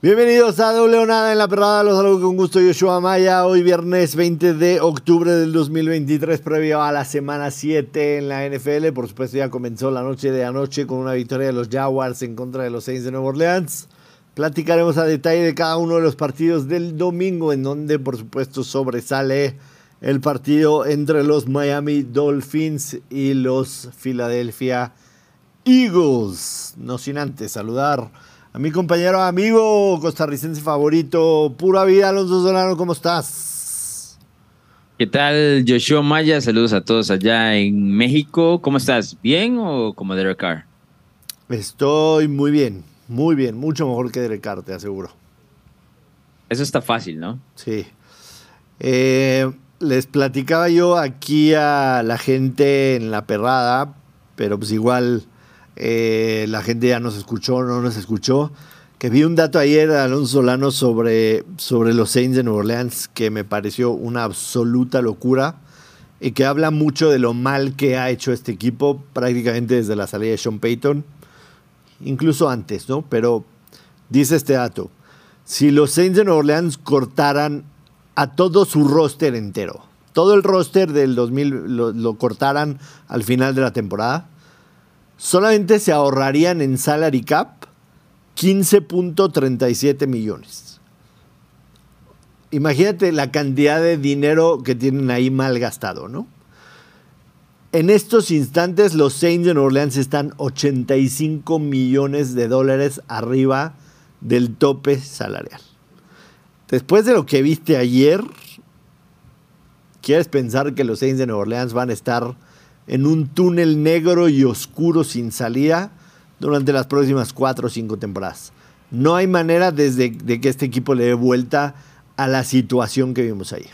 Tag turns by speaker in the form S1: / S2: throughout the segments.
S1: Bienvenidos a Doble Nada en la Perrada, los saludo con gusto Yoshua Maya, hoy viernes 20 de octubre del 2023, previo a la semana 7 en la NFL, por supuesto ya comenzó la noche de anoche con una victoria de los Jaguars en contra de los Saints de Nueva Orleans, platicaremos a detalle de cada uno de los partidos del domingo, en donde por supuesto sobresale el partido entre los Miami Dolphins y los Philadelphia Eagles, no sin antes saludar a mi compañero amigo costarricense favorito, pura vida, Alonso Solano, ¿cómo estás?
S2: ¿Qué tal, Joshua Maya? Saludos a todos allá en México. ¿Cómo estás? ¿Bien o como Derek Carr?
S1: Estoy muy bien, muy bien, mucho mejor que Derek Carr, te aseguro.
S2: Eso está fácil, ¿no?
S1: Sí. Eh, les platicaba yo aquí a la gente en la perrada, pero pues igual eh, la gente ya nos escuchó, no nos escuchó, que vi un dato ayer Alonso Solano sobre, sobre los Saints de Nueva Orleans que me pareció una absoluta locura y que habla mucho de lo mal que ha hecho este equipo prácticamente desde la salida de Sean Payton, incluso antes, ¿no? Pero dice este dato, si los Saints de Nueva Orleans cortaran a todo su roster entero, todo el roster del 2000 lo cortaran al final de la temporada, solamente se ahorrarían en salary cap 15.37 millones. Imagínate la cantidad de dinero que tienen ahí mal gastado, ¿no? En estos instantes los Saints de New Orleans están 85 millones de dólares arriba del tope salarial. Después de lo que viste ayer, ¿quieres pensar que los Saints de Nueva Orleans van a estar en un túnel negro y oscuro sin salida durante las próximas cuatro o cinco temporadas. No hay manera desde de que este equipo le dé vuelta a la situación que vimos ayer.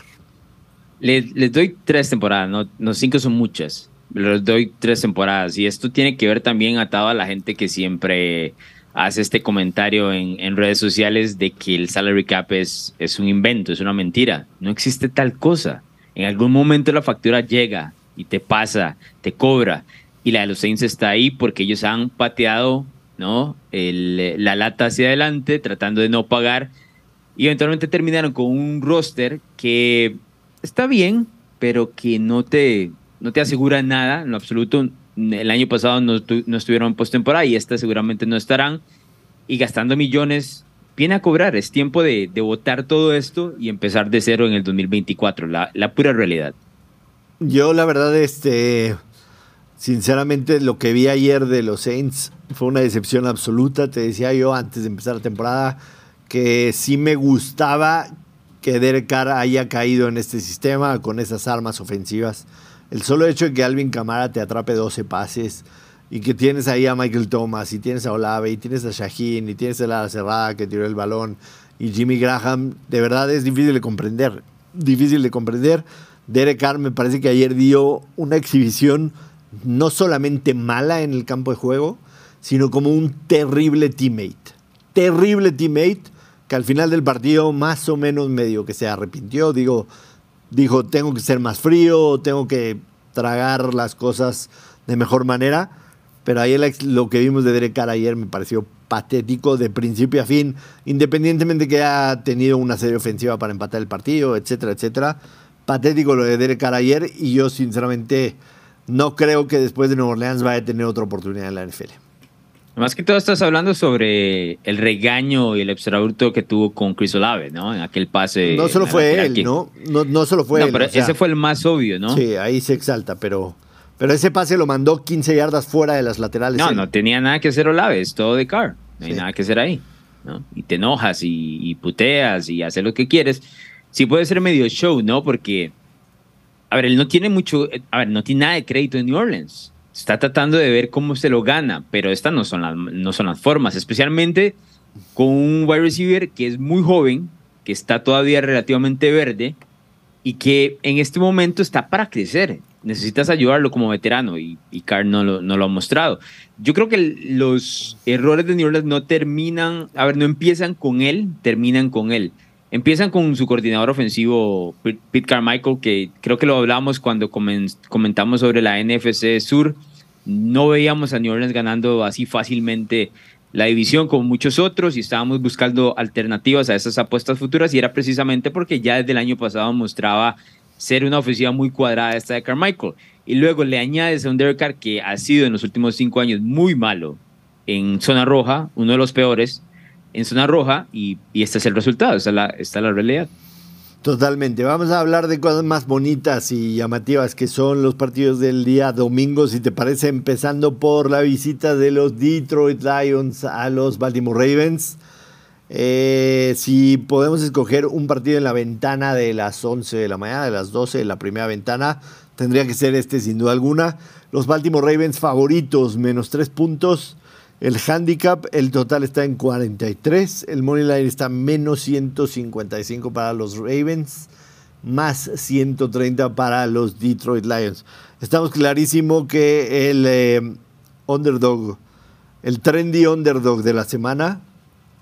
S2: Les, doy tres temporadas, no, no cinco son muchas. Les doy tres temporadas. Y esto tiene que ver también atado a la gente que siempre hace este comentario en, en, redes sociales de que el salary cap es, es un invento, es una mentira. No existe tal cosa. En algún momento la factura llega y te pasa, te cobra. Y la de los Saints está ahí porque ellos han pateado ¿no? la lata hacia adelante tratando de no pagar y eventualmente terminaron con un roster que está bien, pero que no te, no te asegura nada en lo absoluto. El año pasado no, no estuvieron en postemporada y esta seguramente no estarán. Y gastando millones, viene a cobrar. Es tiempo de, de votar todo esto y empezar de cero en el 2024, la, la pura realidad.
S1: Yo la verdad, este, sinceramente lo que vi ayer de los Saints fue una decepción absoluta. Te decía yo antes de empezar la temporada que sí me gustaba que Derek Carr haya caído en este sistema con esas armas ofensivas. El solo hecho de que Alvin Camara te atrape 12 pases y que tienes ahí a Michael Thomas y tienes a Olave y tienes a Shaheen y tienes a la cerrada que tiró el balón y Jimmy Graham, de verdad es difícil de comprender. Difícil de comprender Derek Carr me parece que ayer dio una exhibición no solamente mala en el campo de juego, sino como un terrible teammate. Terrible teammate que al final del partido más o menos medio que se arrepintió. Digo, dijo, tengo que ser más frío, tengo que tragar las cosas de mejor manera. Pero ayer lo que vimos de Derek Carr ayer me pareció patético de principio a fin, independientemente que haya tenido una serie ofensiva para empatar el partido, etcétera, etcétera patético lo de Derek Carr ayer y yo sinceramente no creo que después de Nueva Orleans vaya a tener otra oportunidad en la NFL.
S2: Más que todo estás hablando sobre el regaño y el extrabrupto que tuvo con Chris Olave, ¿no? En aquel pase.
S1: No solo fue él, ¿no? ¿no? No solo fue
S2: no,
S1: él.
S2: pero ese fue el más obvio, ¿no?
S1: Sí, ahí se exalta, pero, pero ese pase lo mandó 15 yardas fuera de las laterales.
S2: No, no tenía nada que hacer Olave, es todo de Carr. No hay nada que hacer ahí, ¿no? Y te enojas y, y puteas y haces lo que quieres. Sí puede ser medio show, ¿no? Porque a ver, él no tiene mucho, a ver, no tiene nada de crédito en New Orleans. Está tratando de ver cómo se lo gana, pero estas no son las, no son las formas, especialmente con un wide receiver que es muy joven, que está todavía relativamente verde y que en este momento está para crecer. Necesitas ayudarlo como veterano y, y Carr no lo, no lo ha mostrado. Yo creo que los errores de New Orleans no terminan, a ver, no empiezan con él, terminan con él. Empiezan con su coordinador ofensivo, Pete Carmichael, que creo que lo hablamos cuando comentamos sobre la NFC Sur. No veíamos a New Orleans ganando así fácilmente la división como muchos otros y estábamos buscando alternativas a esas apuestas futuras y era precisamente porque ya desde el año pasado mostraba ser una ofensiva muy cuadrada esta de Carmichael. Y luego le añades a un Derek que ha sido en los últimos cinco años muy malo en zona roja, uno de los peores en zona roja y, este es el resultado, esta es la realidad.
S1: Totalmente. Vamos a hablar de cosas más bonitas y llamativas que son los partidos del día domingo, si te parece, empezando por la visita de los Detroit Lions a los Baltimore Ravens. Eh, si podemos escoger un partido en la ventana de las 11 de la mañana, de las 12 de la primera ventana, tendría que ser este sin duda alguna. Los Baltimore Ravens favoritos, menos 3 puntos. El handicap, el total está en 43. El money line está menos 155 para los Ravens, más 130 para los Detroit Lions. Estamos clarísimo que el eh, underdog, el trendy underdog de la semana,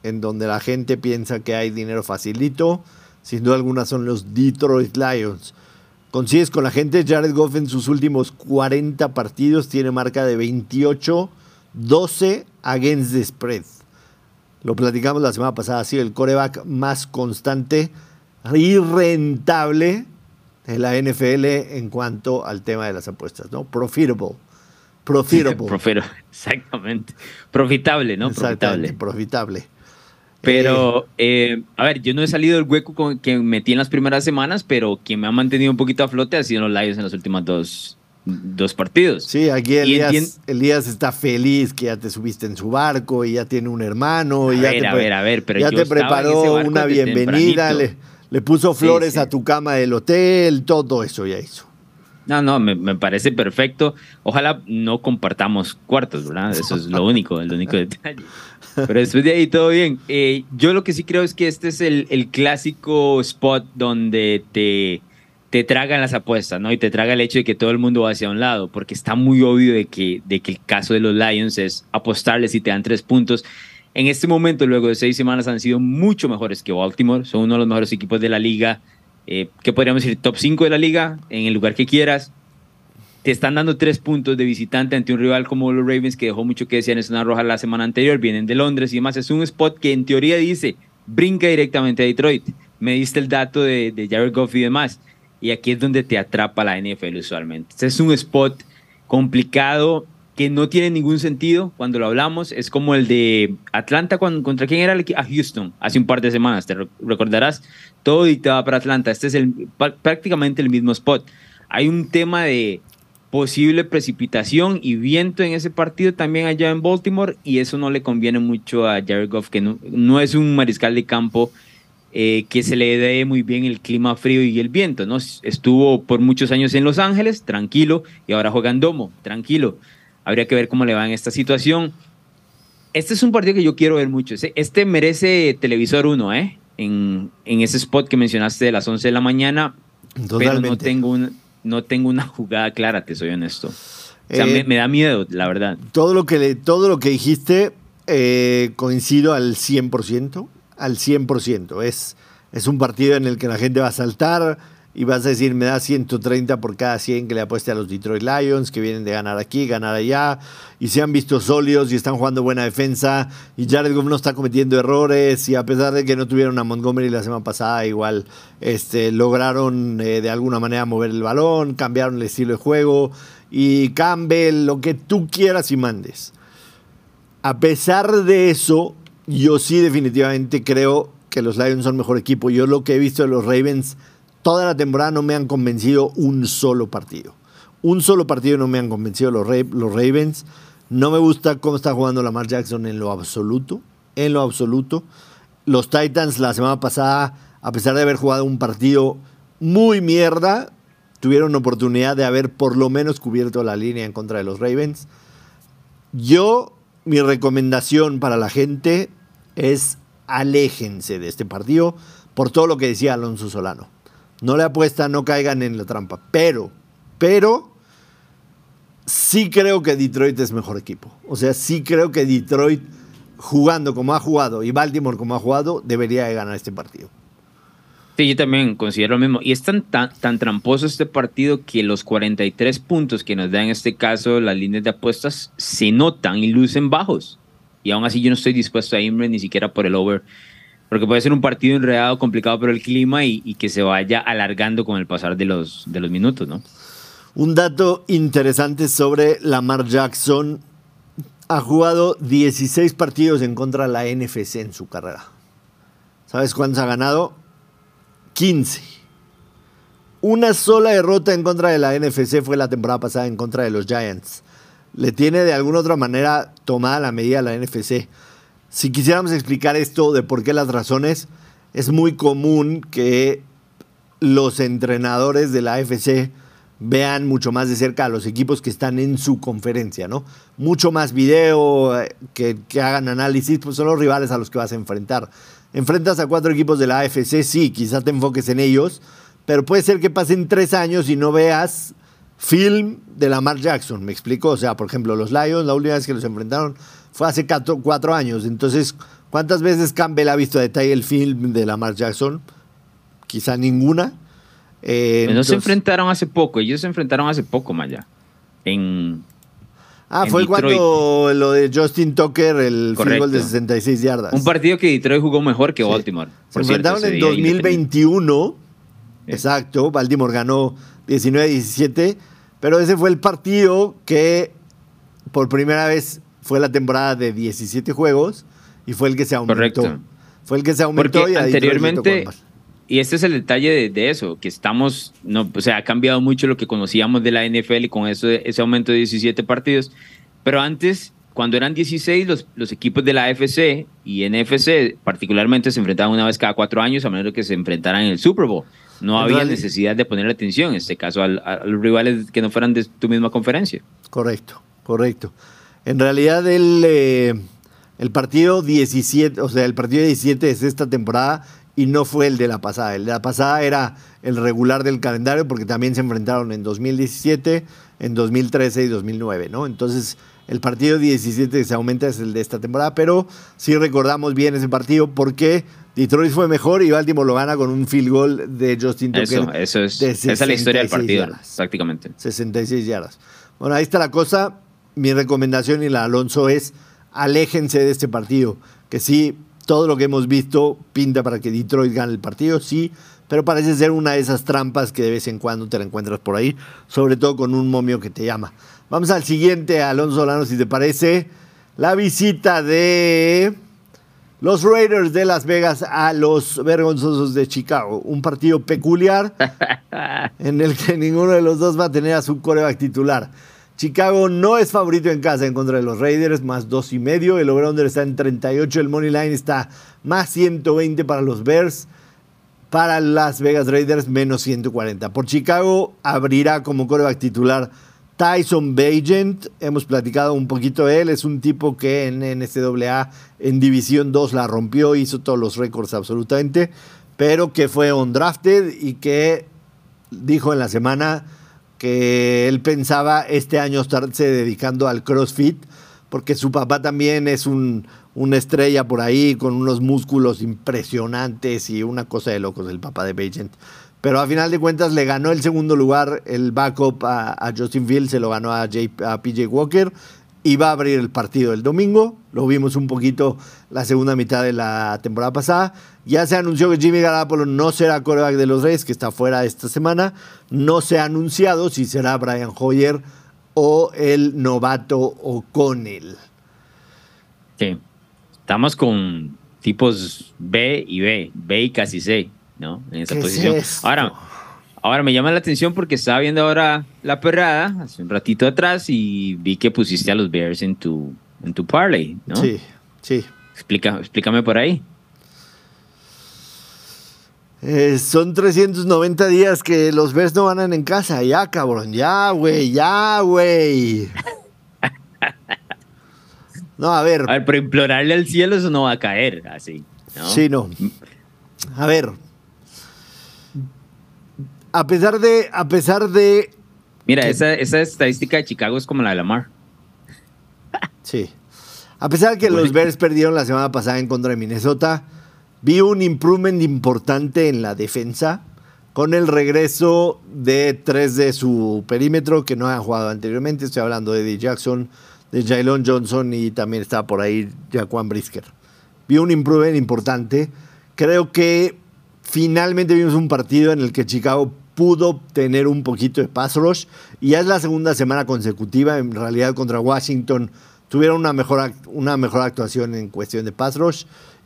S1: en donde la gente piensa que hay dinero facilito, sin duda alguna son los Detroit Lions. Consigues con la gente, Jared Goff en sus últimos 40 partidos tiene marca de 28 12 against the spread. Lo platicamos la semana pasada, ha sido el coreback más constante y rentable de la NFL en cuanto al tema de las apuestas, ¿no? Profitable.
S2: Profitable. exactamente. Profitable, ¿no?
S1: Profitable. profitable.
S2: Pero, eh, eh, a ver, yo no he salido del hueco con, que metí en las primeras semanas, pero quien me ha mantenido un poquito a flote ha sido los Lions en las últimas dos, dos partidos.
S1: Sí, aquí Elías, Elías, está feliz que ya te subiste en su barco y ya tiene un hermano.
S2: A
S1: y ya
S2: ver,
S1: te,
S2: a ver, a ver, pero
S1: ya te preparó una bienvenida, le, le, puso flores a tu cama del hotel, todo eso ya hizo.
S2: No, no, me, me, parece perfecto. Ojalá no compartamos cuartos, ¿verdad? Eso es lo único, el único detalle. Pero después de ahí todo bien. Eh, yo lo que sí creo es que este es el, el clásico spot donde te te tragan las apuestas, ¿no? Y te traga el hecho de que todo el mundo va hacia un lado, porque está muy obvio de que, de que el caso de los Lions es apostarles y te dan tres puntos. En este momento, luego de seis semanas, han sido mucho mejores que Baltimore. Son uno de los mejores equipos de la liga. Eh, ¿Qué podríamos decir? Top 5 de la liga, en el lugar que quieras. Te están dando tres puntos de visitante ante un rival como los Ravens, que dejó mucho que decir en zona roja la semana anterior. Vienen de Londres y demás. Es un spot que en teoría dice, brinca directamente a Detroit. Me diste el dato de, de Jared Goff y demás y aquí es donde te atrapa la NFL usualmente. Este es un spot complicado que no tiene ningún sentido cuando lo hablamos. Es como el de Atlanta, ¿contra quién era el equipo? A Houston, hace un par de semanas, te recordarás. Todo dictaba para Atlanta. Este es el, prácticamente el mismo spot. Hay un tema de posible precipitación y viento en ese partido también allá en Baltimore y eso no le conviene mucho a Jared Goff, que no, no es un mariscal de campo eh, que se le dé muy bien el clima frío y el viento, ¿no? Estuvo por muchos años en Los Ángeles, tranquilo, y ahora juega en Domo, tranquilo. Habría que ver cómo le va en esta situación. Este es un partido que yo quiero ver mucho. Este merece televisor 1, ¿eh? En, en, ese spot que mencionaste de las 11 de la mañana. Pero no tengo, un, no tengo una jugada clara, te soy honesto. O sea, me, eh, da miedo, la verdad.
S1: Todo lo que, todo lo que dijiste eh, coincido al 100% al 100%. Es, es un partido en el que la gente va a saltar y vas a decir, me da 130 por cada 100 que le apueste a los Detroit Lions, que vienen de ganar aquí, ganar allá, y se han visto sólidos y están jugando buena defensa, y Jared Goff no está cometiendo errores, y a pesar de que no tuvieron a Montgomery la semana pasada, igual este, lograron eh, de alguna manera mover el balón, cambiaron el estilo de juego, y Campbell, lo que tú quieras y mandes. A pesar de eso, yo sí definitivamente creo que los Lions son mejor equipo. Yo lo que he visto de los Ravens toda la temporada no me han convencido un solo partido. Un solo partido no me han convencido los, los Ravens. No me gusta cómo está jugando Lamar Jackson en lo absoluto. En lo absoluto. Los Titans la semana pasada, a pesar de haber jugado un partido muy mierda, tuvieron oportunidad de haber por lo menos cubierto la línea en contra de los Ravens. Yo mi recomendación para la gente es aléjense de este partido por todo lo que decía Alonso Solano. No le apuestan, no caigan en la trampa. Pero, pero, sí creo que Detroit es mejor equipo. O sea, sí creo que Detroit, jugando como ha jugado y Baltimore como ha jugado, debería de ganar este partido.
S2: Sí, yo también considero lo mismo. Y es tan, tan, tramposo este partido que los 43 puntos que nos da en este caso las líneas de apuestas se notan y lucen bajos. y aún así yo no estoy dispuesto a irme ni siquiera por el over, porque puede ser un partido enredado, complicado por el clima y, y que se vaya alargando con el pasar de los, de los minutos, ¿no?
S1: Un dato interesante sobre Lamar Jackson. Ha jugado 16 partidos en contra de la NFC en su carrera. ¿Sabes cuántos ha ganado? 15. Una sola derrota en contra de la NFC fue la temporada pasada en contra de los Giants. Le tiene de alguna otra manera tomada la medida la NFC. Si quisiéramos explicar esto de por qué las razones, es muy común que los entrenadores de la AFC vean mucho más de cerca a los equipos que están en su conferencia, ¿no? Mucho más video, eh, que, que, hagan análisis, pues son los rivales a los que vas a enfrentar. Enfrentas a cuatro equipos de la AFC, sí, quizás te enfoques en ellos, pero puede ser que pasen tres años y no veas film de Lamar Jackson, ¿me explico? O sea, por ejemplo, los Lions, la última vez que los enfrentaron fue hace cuatro, cuatro años, entonces, ¿cuántas veces Campbell ha visto a detalle el film de Lamar Jackson? Quizá ninguna.
S2: Eh, no entonces, se enfrentaron hace poco, ellos se enfrentaron hace poco, Maya. En.
S1: Ah, fue Detroit. cuando lo de Justin Tucker, el field goal de 66 yardas.
S2: Un partido que Detroit jugó mejor que Baltimore.
S1: Sí. Se enfrentaron en 2021. Exacto, Baltimore ganó 19-17, pero ese fue el partido que por primera vez fue la temporada de 17 juegos y fue el que se aumentó.
S2: Correcto.
S1: Fue el que se aumentó
S2: Porque
S1: y
S2: anteriormente y este es el detalle de, de, eso, que estamos, no, o sea, ha cambiado mucho lo que conocíamos de la NFL y con eso, ese aumento de 17 partidos. Pero antes, cuando eran 16, los, los equipos de la AFC y NFC particularmente se enfrentaban una vez cada cuatro años, a menos que se enfrentaran en el Super Bowl. No había
S1: realidad,
S2: necesidad de poner atención, en este caso, a, a, los rivales que no fueran de tu misma conferencia.
S1: Correcto, correcto. En realidad, el, eh, el partido 17, o sea, el partido 17 es esta temporada y no fue el de la pasada. El de la pasada era el regular del calendario porque también se enfrentaron en 2017, en 2013 y 2009, ¿no? Entonces, el partido 17 que se aumenta es el de esta temporada, pero sí recordamos bien ese partido porque Detroit fue mejor y Baltimore lo gana con un field goal de Justin Tucker.
S2: Eso, eso es, de esa es la historia del partido,
S1: yardas,
S2: prácticamente.
S1: 66 yardas. Bueno, ahí está la cosa. Mi recomendación y la Alonso es aléjense de este partido, que sí todo lo que hemos visto pinta para que Detroit gane el partido, sí, pero parece ser una de esas trampas que de vez en cuando te la encuentras por ahí, sobre todo con un momio que te llama. Vamos al siguiente, Alonso Solano, si te parece, la visita de los Raiders de Las Vegas a los Vergonzosos de Chicago. Un partido peculiar en el que ninguno de los dos va a tener a su coreback titular. Chicago no es favorito en casa en contra de los Raiders, más dos y medio. El over-under está en 38. El money line está más 120 para los Bears. Para Las Vegas Raiders, menos 140. Por Chicago abrirá como coreback titular Tyson Bagent. Hemos platicado un poquito de él. Es un tipo que en NCAA en División 2 la rompió, hizo todos los récords absolutamente, pero que fue undrafted y que dijo en la semana que él pensaba este año estarse dedicando al CrossFit, porque su papá también es un, una estrella por ahí con unos músculos impresionantes y una cosa de locos, el papá de Bagent. Pero a final de cuentas le ganó el segundo lugar el backup a, a Justin Fields, se lo ganó a, a PJ Walker y va a abrir el partido el domingo. Lo vimos un poquito la segunda mitad de la temporada pasada. Ya se anunció que Jimmy Garoppolo no será coreback de los Reyes, que está fuera esta semana. No se ha anunciado si será Brian Hoyer o el novato O'Connell.
S2: Sí, estamos con tipos B y B, B y casi C, ¿no? En esa posición.
S1: Es
S2: ahora, ahora me llama la atención porque estaba viendo ahora la perrada hace un ratito atrás y vi que pusiste a los Bears en tu, en tu parlay, ¿no?
S1: Sí, sí.
S2: Explica, explícame por ahí.
S1: Eh, son 390 días que los Bears no ganan en casa. Ya, cabrón. Ya, güey. Ya, güey. No, a ver.
S2: A ver, pero implorarle al cielo eso no va a caer así. ¿no?
S1: Sí, no. A ver. A pesar de. A pesar de.
S2: Mira, esa, esa estadística de Chicago es como la de Lamar.
S1: Sí. A pesar de que los Bears perdieron la semana pasada en contra de Minnesota, vi un improvement importante en la defensa con el regreso de tres de su perímetro que no han jugado anteriormente. Estoy hablando de Eddie Jackson, de Jalen Johnson y también estaba por ahí Jaquan Brisker. Vi un improvement importante. Creo que finalmente vimos un partido en el que Chicago pudo tener un poquito de pass rush y ya es la segunda semana consecutiva en realidad contra Washington tuvieron una mejor, una mejor actuación en cuestión de pass rush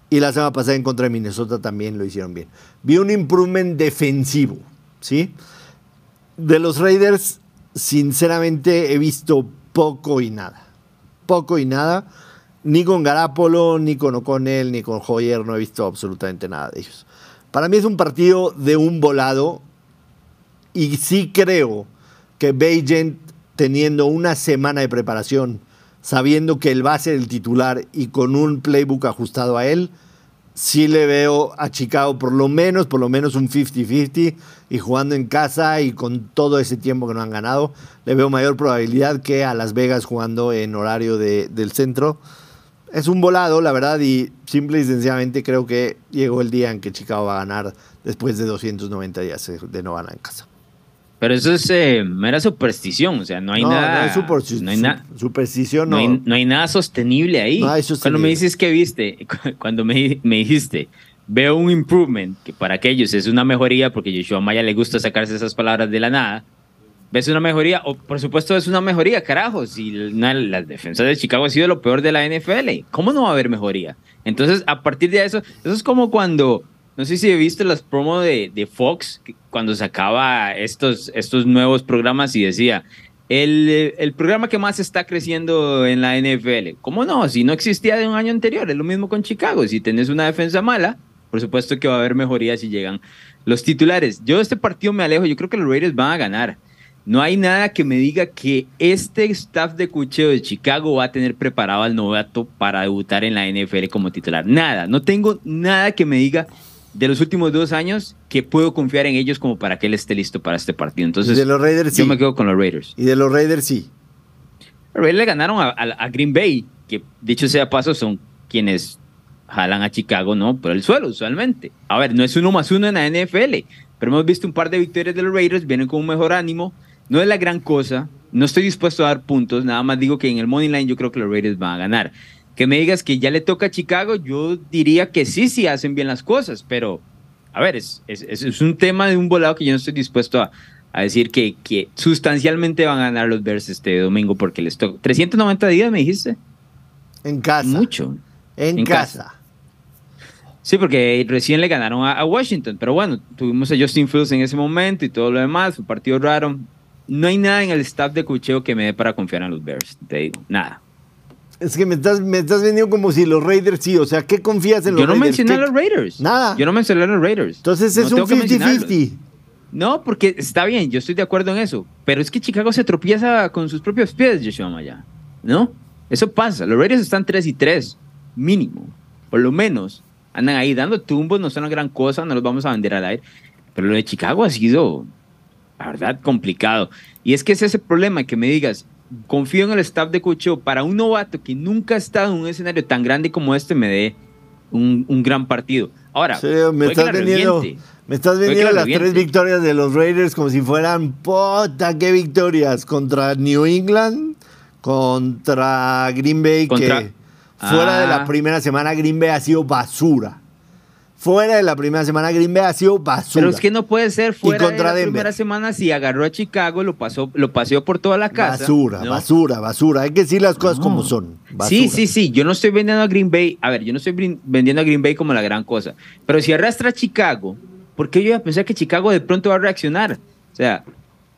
S1: y la semana pasada en contra de Minnesota también lo hicieron bien. Vi un improvement defensivo, ¿sí? De los Raiders, sinceramente he visto poco y nada. Poco y nada. Ni con Garapolo, ni con O'Connell, ni con Hoyer, no he visto absolutamente nada de ellos. Para mí es un partido de un volado y sí creo que Bagent, teniendo una semana de preparación, sabiendo que él va a ser el titular y con un playbook ajustado a él, sí le veo a Chicago por lo menos, por lo menos un 50-50 y jugando en casa y con todo ese tiempo que no han ganado, le veo mayor probabilidad que a Las Vegas jugando en horario de, del centro. Es un volado, la verdad, y simple y sencillamente creo que llegó el día en que Chicago va a ganar después de 290 días de no ganar en casa.
S2: Pero eso es eh, mera superstición, o sea, no hay nada.
S1: No, no hay. Superstición
S2: no. No hay, nada sostenible ahí. Cuando me dices que viste, cuando me, me, dijiste, veo un improvement, que para aquellos es una mejoría, porque Yoshua Maya le gusta sacarse esas palabras de la nada. ¿Ves una mejoría? O, por supuesto, es una mejoría, carajo. Si la defensa de Chicago ha sido lo peor de la NFL, ¿cómo no va a haber mejoría? Entonces, a partir de eso, eso es como cuando no sé si he visto las promos de, de, Fox cuando sacaba estos, estos nuevos programas y decía, el, el, programa que más está creciendo en la NFL. ¿Cómo no? Si no existía de un año anterior, es lo mismo con Chicago. Si tenés una defensa mala, por supuesto que va a haber mejoría si llegan los titulares. Yo de este partido me alejo, yo creo que los Raiders van a ganar. No hay nada que me diga que este staff de cucheo de Chicago va a tener preparado al novato para debutar en la NFL como titular. Nada, no tengo nada que me diga de los últimos dos años que puedo confiar en ellos como para que él esté listo para este partido. Entonces,
S1: de los Raiders,
S2: yo me quedo con los Raiders.
S1: Y de los Raiders, sí.
S2: Los Raiders le ganaron a, Green Bay, que dicho sea paso, son quienes jalan a Chicago, ¿no? Por el suelo, usualmente. A ver, no es uno más uno en la NFL, pero hemos visto un par de victorias de los Raiders, vienen con un mejor ánimo. No es la gran cosa, no estoy dispuesto a dar puntos, nada más digo que en el Money Line yo creo que los Raiders van a ganar que me digas que ya le toca a Chicago, yo diría que sí, sí hacen bien las cosas, pero a ver, es, es, es un tema de un volado que yo no estoy dispuesto a, a decir que, que, sustancialmente van a ganar los Bears este domingo porque les toca. 390 días, me dijiste.
S1: En casa.
S2: Mucho.
S1: En, casa.
S2: Sí, porque recién le ganaron a, a, Washington, pero bueno, tuvimos a Justin Fields en ese momento y todo lo demás, un partido raro. No hay nada en el staff de cucheo que me dé para confiar en los Bears, te digo, nada.
S1: Es que me estás, me estás vendiendo como si los Raiders sí, o sea, ¿qué confías en los
S2: Raiders?
S1: Yo no
S2: mencioné a los Raiders.
S1: Nada.
S2: Yo no mencioné a los Raiders.
S1: Entonces es un 50-50.
S2: No, porque está bien, yo estoy de acuerdo en eso. Pero es que Chicago se tropieza con sus propios pies, Joshua Maya. ¿No? Eso pasa. Los Raiders están 3 y 3, mínimo. Por lo menos. Andan ahí dando tumbos, no son una gran cosa, no los vamos a vender al aire. Pero lo de Chicago ha sido, la verdad, complicado. Y es que es ese problema que me digas, confío en el staff de cocheo para un novato que nunca ha estado en un escenario tan grande como este me dé un, un gran partido. Ahora,
S1: me, estás vendiendo, me estás vendiendo las tres victorias de los Raiders como si fueran, puta, qué victorias contra New England, contra Green Bay, que fuera de la ah. primera semana Green Bay ha sido basura fuera de la primera semana, Green Bay ha sido basura.
S2: Pero es que no puede ser fuera de la primera semana si agarró a Chicago, lo pasó, lo paseó por toda la casa.
S1: Basura, basura, basura. Hay que decir las cosas como son.
S2: Sí, sí, sí. Yo no estoy vendiendo a Green Bay. A ver, yo no estoy vendiendo a Green Bay como la gran cosa. Pero si arrastra a Chicago, ¿por qué yo iba a pensar que Chicago de pronto va a reaccionar? O sea,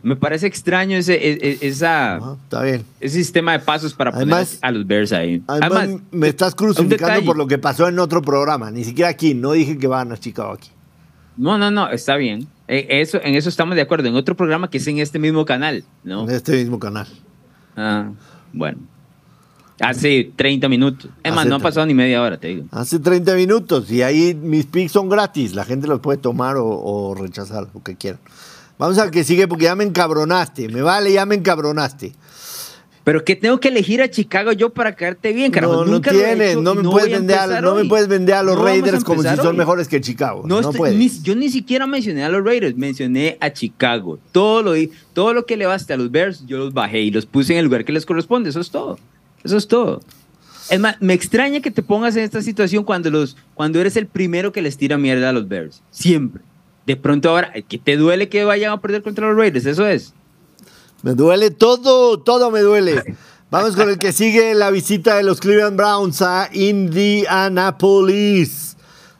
S2: me parece extraño ese, e, e, esa,
S1: está bien.
S2: ese sistema de pasos para poner a los Bears ahí.
S1: Además, me estás crucificando por lo que pasó en otro programa. Ni siquiera aquí. No dije que van a Chicago aquí.
S2: No, no, no. Está bien. E, eso, en eso estamos de acuerdo. En otro programa que es en este mismo canal, ¿no?
S1: En este mismo canal.
S2: Ah, bueno. Hace 30 minutos. Es más, no ha pasado ni media hora, te digo.
S1: Hace 30 minutos. Y ahí mis pics son gratis. La gente los puede tomar o, o rechazar, lo que quieran. Vamos al que sigue porque ya me encabronaste. Me vale, ya me encabronaste.
S2: Pero que tengo que elegir a Chicago yo para caerte bien, carajo.
S1: No, no tienes, no, me puedes vender a, no me puedes vender a los Raiders como si son mejores que Chicago. No, puedes.
S2: yo ni siquiera mencioné a los Raiders, mencioné a Chicago. Todo lo, todo lo que le baste a los Bears, yo los bajé y los puse en el lugar que les corresponde, eso es todo. Eso es todo. Es más, me extraña que te pongas en esta situación cuando, los, cuando eres el primero que les tira mierda a los Bears. Siempre. De pronto ahora, ¿qué te duele que vayan a perder contra los Raiders? Eso es.
S1: Me duele todo, todo me duele. Vamos con el que sigue la visita de los Cleveland Browns a Indianapolis.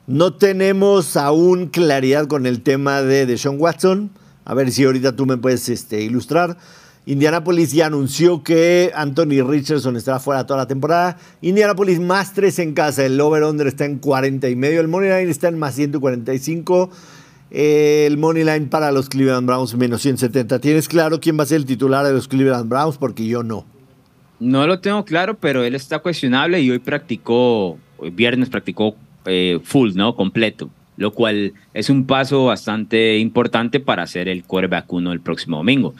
S1: No tenemos aún claridad con el tema de Deshaun Watson. A ver si ahorita tú me puedes este, ilustrar. Indianapolis ya anunció que Anthony Richardson estará fuera toda la temporada. Indianapolis más 3 en casa. El over-under está en 40 y medio. El money line está en más 145. El money line para los Cleveland Browns menos 170. ¿Tienes claro quién va a ser el titular de los Cleveland Browns? Porque yo no.
S2: No lo tengo claro, pero él está cuestionable y hoy practicó, viernes practicó eh, full, ¿no? Completo, lo cual es un paso bastante importante para hacer el quarterback uno el próximo domingo.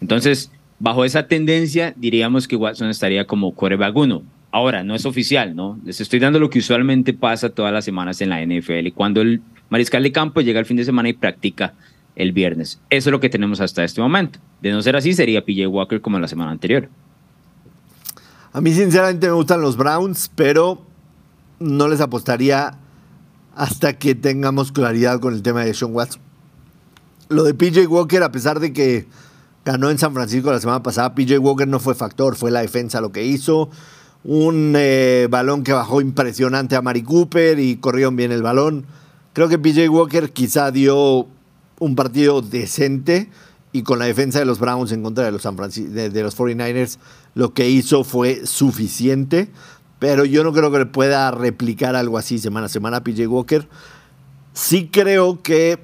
S2: Entonces, bajo esa tendencia, diríamos que Watson estaría como quarterback uno. Ahora, no es oficial, ¿no? Les estoy dando lo que usualmente pasa todas las semanas en la NFL, cuando el mariscal de campo llega el fin de semana y practica el viernes. Eso es lo que tenemos hasta este momento. De no ser así, sería PJ Walker como la semana anterior.
S1: A mí sinceramente me gustan los Browns, pero no les apostaría hasta que tengamos claridad con el tema de Sean Watson. Lo de PJ Walker, a pesar de que ganó en San Francisco la semana pasada, PJ Walker no fue factor, fue la defensa lo que hizo. Un eh, balón que bajó impresionante a Mari Cooper y corrió bien el balón. Creo que PJ Walker quizá dio un partido decente y con la defensa de los Browns en contra de los, San de los 49ers, lo que hizo fue suficiente pero yo no creo que pueda replicar algo así semana a semana PJ Walker. Sí creo que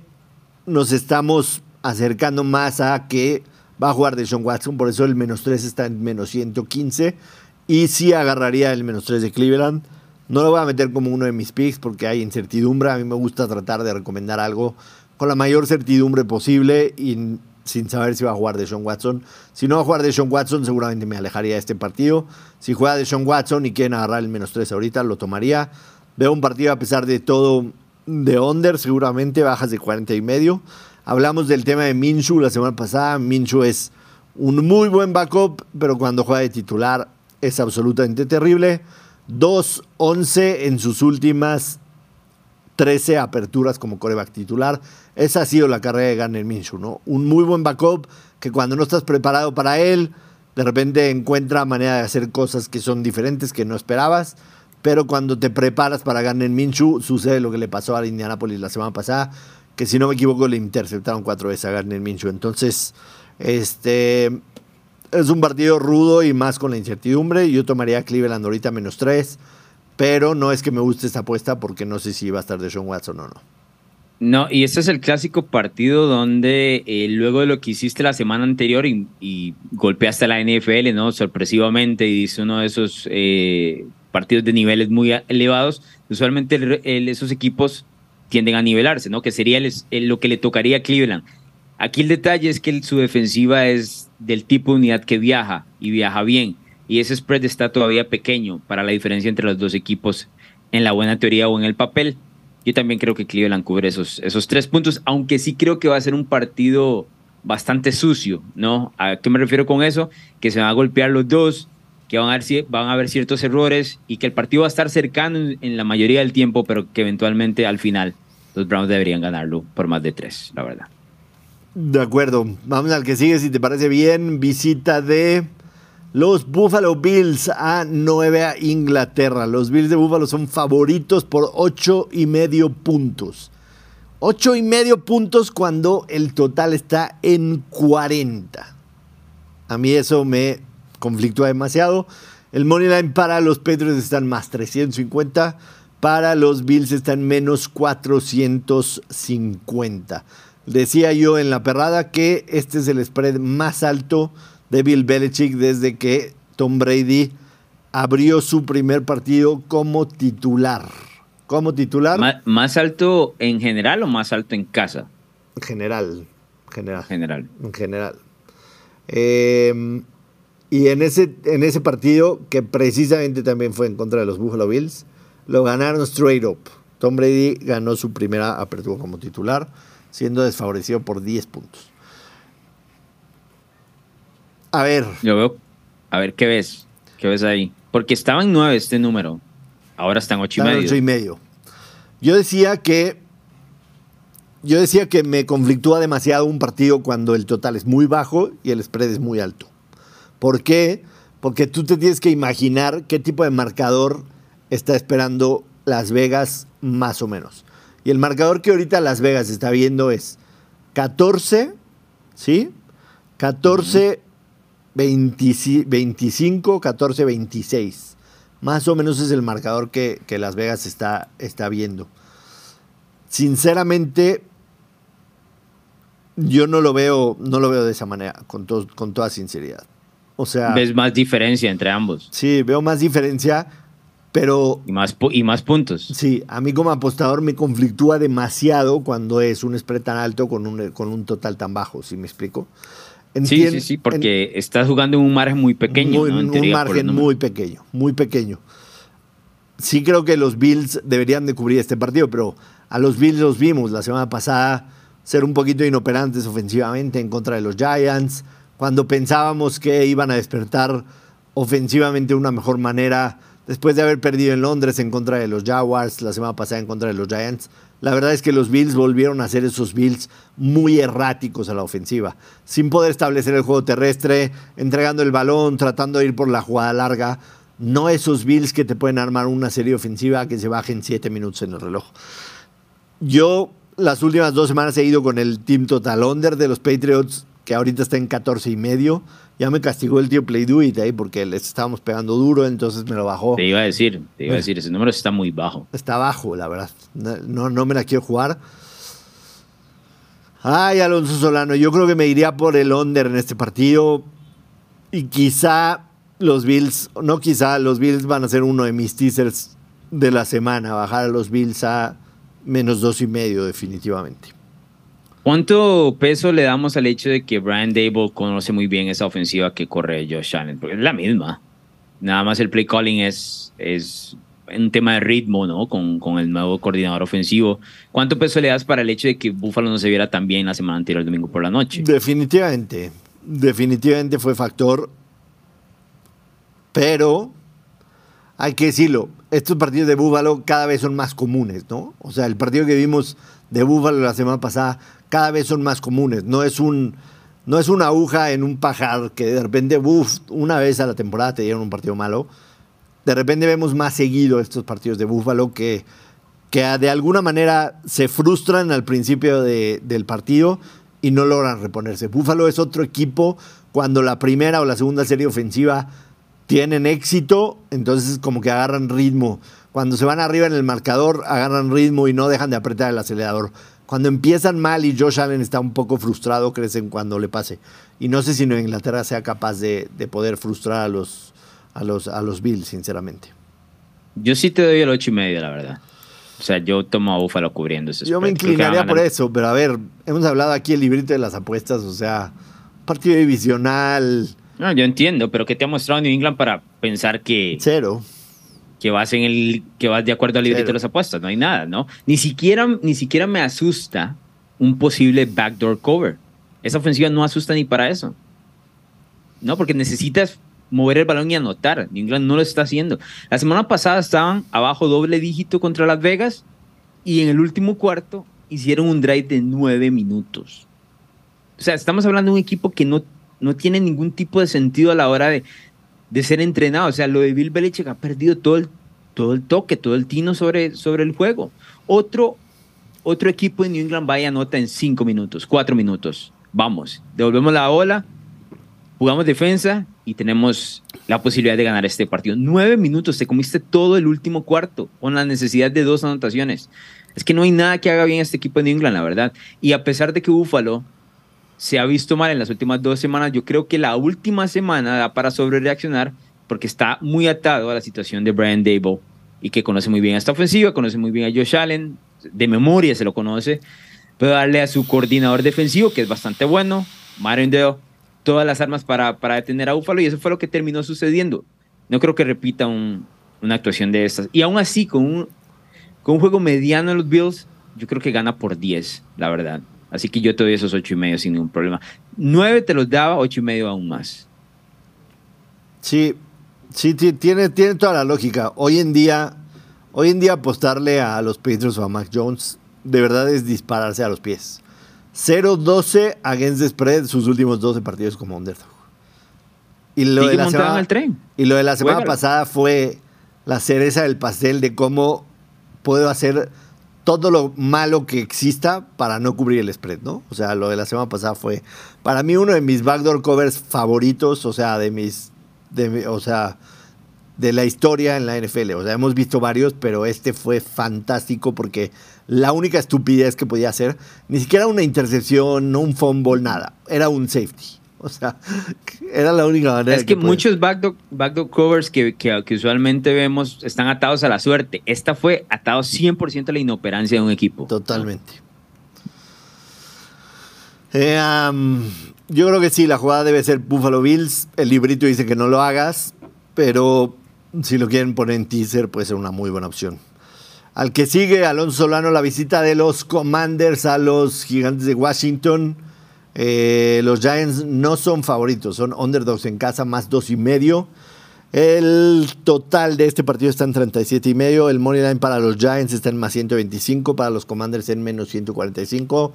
S1: nos estamos acercando más a que va a jugar de Sean Watson, por eso el menos 3 está en menos 115 y sí agarraría el menos 3 de Cleveland. No lo voy a meter como uno de mis picks porque hay incertidumbre. A mí me gusta tratar de recomendar algo con la mayor certidumbre posible y sin saber si va a jugar de Sean Watson. Si no va a jugar de Sean Watson, seguramente me alejaría de este partido. Si juega de Sean Watson y quieren agarrar el menos 3 ahorita, lo tomaría. Veo un partido a pesar de todo de under, seguramente bajas de 40 y medio. Hablamos del tema de Minshu la semana pasada. Minshu es un muy buen backup, pero cuando juega de titular es absolutamente terrible. 2-11 en sus últimas 13 aperturas como coreback titular. Esa ha sido la carrera de Garner Minshew, ¿no? Un muy buen backup que cuando no estás preparado para él, de repente encuentra manera de hacer cosas que son diferentes, que no esperabas. Pero cuando te preparas para Garner Minshew, sucede lo que le pasó a Indianapolis la semana pasada, que si no me equivoco le interceptaron cuatro veces a Garner Minshew. Entonces, este es un partido rudo y más con la incertidumbre. Yo tomaría Cleveland ahorita menos tres. Pero no es que me guste esta apuesta porque no sé si va a estar de Sean Watson o no.
S2: No, y este es el clásico partido donde eh, luego de lo que hiciste la semana anterior y, golpeaste a la NFL, ¿no? Sorpresivamente, y hice uno de esos eh, partidos de niveles muy elevados, usualmente esos equipos tienden a nivelarse, ¿no? Que sería lo que le tocaría a Cleveland. Aquí el detalle es que su defensiva es del tipo de unidad que viaja y viaja bien y ese spread está todavía pequeño para la diferencia entre los dos equipos en la buena teoría o en el papel. Yo también creo que Cleveland cubre esos, esos tres puntos, aunque sí creo que va a ser un partido bastante sucio, ¿no? ¿A qué me refiero con eso? Que se van a golpear los dos, que van a haber, van a haber ciertos errores y que el partido va a estar cercano en, la mayoría del tiempo, pero que eventualmente al final los Browns deberían ganarlo por más de tres, la verdad.
S1: De acuerdo. Vamos al que sigue, si te parece bien. Visita de los Buffalo Bills a Nueva Inglaterra. Los Bills de Buffalo son favoritos por ocho y medio puntos. Ocho y medio puntos cuando el total está en 40. A mí eso me conflictúa demasiado. El money line para los Patriots están más 350. Para los Bills están menos 450. Decía yo en la perrada que este es el spread más alto de Bill Belichick desde que Tom Brady abrió su primer partido como titular. Como titular.
S2: ¿Más, alto en general o más alto en casa?
S1: General. General.
S2: General.
S1: En general. Em, y en ese, en ese partido, que precisamente también fue en contra de los Buffalo Bills, lo ganaron straight up. Tom Brady ganó su primera apertura como titular, siendo desfavorecido por 10 puntos. A ver.
S2: Yo veo. A ver, ¿qué ves? ¿Qué ves ahí? Porque estaba en 9 este número. Ahora están 8 y
S1: Están
S2: medio.
S1: ocho y medio. Yo decía que. Yo decía que me conflictúa demasiado un partido cuando el total es muy bajo y el spread es muy alto. ¿Por qué? Porque tú te tienes que imaginar qué tipo de marcador está esperando Las Vegas más o menos. Y el marcador que ahorita Las Vegas está viendo es 14, ¿sí? 14, 20 25, 14, 26. Más o menos es el marcador que, que Las Vegas está, está viendo. Sinceramente, yo no lo veo, no lo veo de esa manera, con, to- con toda sinceridad. O sea,
S2: ¿Ves más diferencia entre ambos?
S1: sí, veo más diferencia, pero
S2: Y más, y más puntos.
S1: sí, a mí como apostador me conflictúa demasiado cuando es un spread tan alto con un, con un total tan bajo, ¿sí me explico?
S2: Sí,
S1: Entien-
S2: sí, sí, porque estás jugando en un margen muy pequeño.
S1: muy-
S2: ¿no? En
S1: un
S2: teoría,
S1: margen muy pequeño, muy pequeño. Sí creo que los Bills deberían de cubrir este partido, pero a los Bills los vimos la semana pasada ser un poquito inoperantes ofensivamente en contra de los Giants, cuando pensábamos que iban a despertar ofensivamente de una mejor manera después de haber perdido en Londres en contra de los Jaguars, la semana pasada en contra de los Giants. La verdad es que los Bills volvieron a ser esos Bills muy erráticos a la ofensiva, sin poder establecer el juego terrestre, entregando el balón, tratando de ir por la jugada larga. No esos Bills que te pueden armar una serie ofensiva que se baje en siete minutos en el reloj. Yo las últimas dos semanas he ido con el team total under de los Patriots, que ahorita está en 14 y medio. Ya me castigó el tío Play Do It ahí porque les estábamos pegando duro, entonces me lo bajó.
S2: Te iba a decir, te iba a decir, ese número está muy bajo.
S1: Está bajo, la verdad. No, no, no me la quiero jugar. Ay, Alonso Solano, yo creo que me iría por el under en este partido. Y quizá los Bills, no quizá, los Bills van a ser uno de mis teasers de la semana. Bajar a los Bills a menos dos y medio, definitivamente.
S2: ¿Cuánto peso le damos al hecho de que Brian Dable conoce muy bien esa ofensiva que corre Josh Allen? Porque es la misma. Nada más el play calling es, es un tema de ritmo, ¿no? Con, con el nuevo coordinador ofensivo. ¿Cuánto peso le das para el hecho de que Buffalo no se viera tan bien la semana anterior, el domingo por la noche?
S1: Definitivamente, definitivamente fue factor. Pero hay que decirlo, estos partidos de Búfalo cada vez son más comunes, ¿no? O sea, el partido que vimos de Búfalo la semana pasada cada vez son más comunes. No es un no es una aguja en un pajar que de repente, una vez a la temporada te dieron un partido malo. De repente vemos más seguido estos partidos de Búfalo que, que de alguna manera se frustran al principio de- del partido y no logran reponerse. Búfalo es otro equipo cuando la primera o la segunda serie ofensiva tienen éxito, entonces como que agarran ritmo. Cuando se van arriba en el marcador, agarran ritmo y no dejan de apretar el acelerador. Cuando empiezan mal y Josh Allen está un poco frustrado, crecen cuando le pase. Y no sé si Nueva Inglaterra sea capaz de, de poder frustrar a los, a, los, a los Bills, sinceramente.
S2: Yo sí te doy el ocho y medio, la verdad. O sea, yo tomo a Buffalo cubriendo ese
S1: Yo me
S2: spread.
S1: Inclinaría por eso, pero a ver, hemos hablado aquí el librito de las apuestas, o sea, partido divisional,
S2: No, yo entiendo, pero ¿qué te ha mostrado New England para pensar que,
S1: cero.
S2: Que vas en el que vas de acuerdo al librito de las apuestas? No hay nada, ¿no? Ni siquiera, ni siquiera me asusta un posible backdoor cover. Esa ofensiva no asusta ni para eso. No, porque necesitas mover el balón y anotar. England no lo está haciendo. La semana pasada estaban abajo doble dígito contra Las Vegas y en el último cuarto hicieron un drive de nueve minutos. O sea, estamos hablando de un equipo que no, no tiene ningún tipo de sentido a la hora de, de ser entrenado. O sea, lo de Bill Belichick ha perdido todo el, todo el toque, todo el tino sobre, sobre el juego. Otro, otro equipo de New England vaya anota en cinco minutos, cuatro minutos. Vamos, devolvemos la ola, jugamos defensa y tenemos la posibilidad de ganar este partido. Nueve minutos, te comiste todo el último cuarto con la necesidad de dos anotaciones. Es que no hay nada que haga bien este equipo de New England, la verdad. Y a pesar de que Buffalo se ha visto mal en las últimas dos semanas, yo creo que la última semana da para sobrereaccionar porque está muy atado a la situación de Brian Dable y que conoce muy bien esta ofensiva, conoce muy bien a Josh Allen, de memoria se lo conoce, puede darle a su coordinador defensivo, que es bastante bueno, Marindale, todas las armas para, para detener a Buffalo y eso fue lo que terminó sucediendo. No creo que repita un- una actuación de estas. Y aún así, con un, con un juego mediano en los Bills, yo creo que gana por 10, la verdad. Así que yo te doy esos 8 y medio sin ningún problema. 9 te los daba, 8 y medio aún más.
S1: Sí, Sí, tiene, tiene toda la lógica. Hoy en día, hoy en día apostarle a los Patriots o a Mac Jones de verdad es dispararse a los pies. 0-12 against the spread sus últimos 12 partidos como underdog. Y lo, de la semana,
S2: tren.
S1: y lo de la semana pasada fue la cereza del pastel de cómo puedo hacer todo lo malo que exista para no cubrir el spread, ¿no? O sea, lo de la semana pasada fue para mí uno de mis backdoor covers favoritos, o sea, de mis o sea, de la historia en la NFL. O sea, hemos visto varios, pero este fue fantástico porque la única estupidez que podía hacer, ni siquiera una intercepción, no un fumble, nada, era un safety. O sea, era la única manera.
S2: Es que, muchos backdoor, backdoor covers que, que, usualmente vemos están atados a la suerte. Esta fue atado 100% a la inoperancia de un equipo.
S1: Totalmente. Eh, yo creo que sí, la jugada debe ser Buffalo Bills. El librito dice que no lo hagas, pero si lo quieren poner en teaser puede ser una muy buena opción. Al que sigue, Alonso Solano, la visita de los Commanders a los Gigantes de Washington. Eh, los Giants no son favoritos, son underdogs en casa, más dos y medio. El total de este partido está en 37 y medio. El money line para los Giants está en más 125, para los Commanders en menos 145.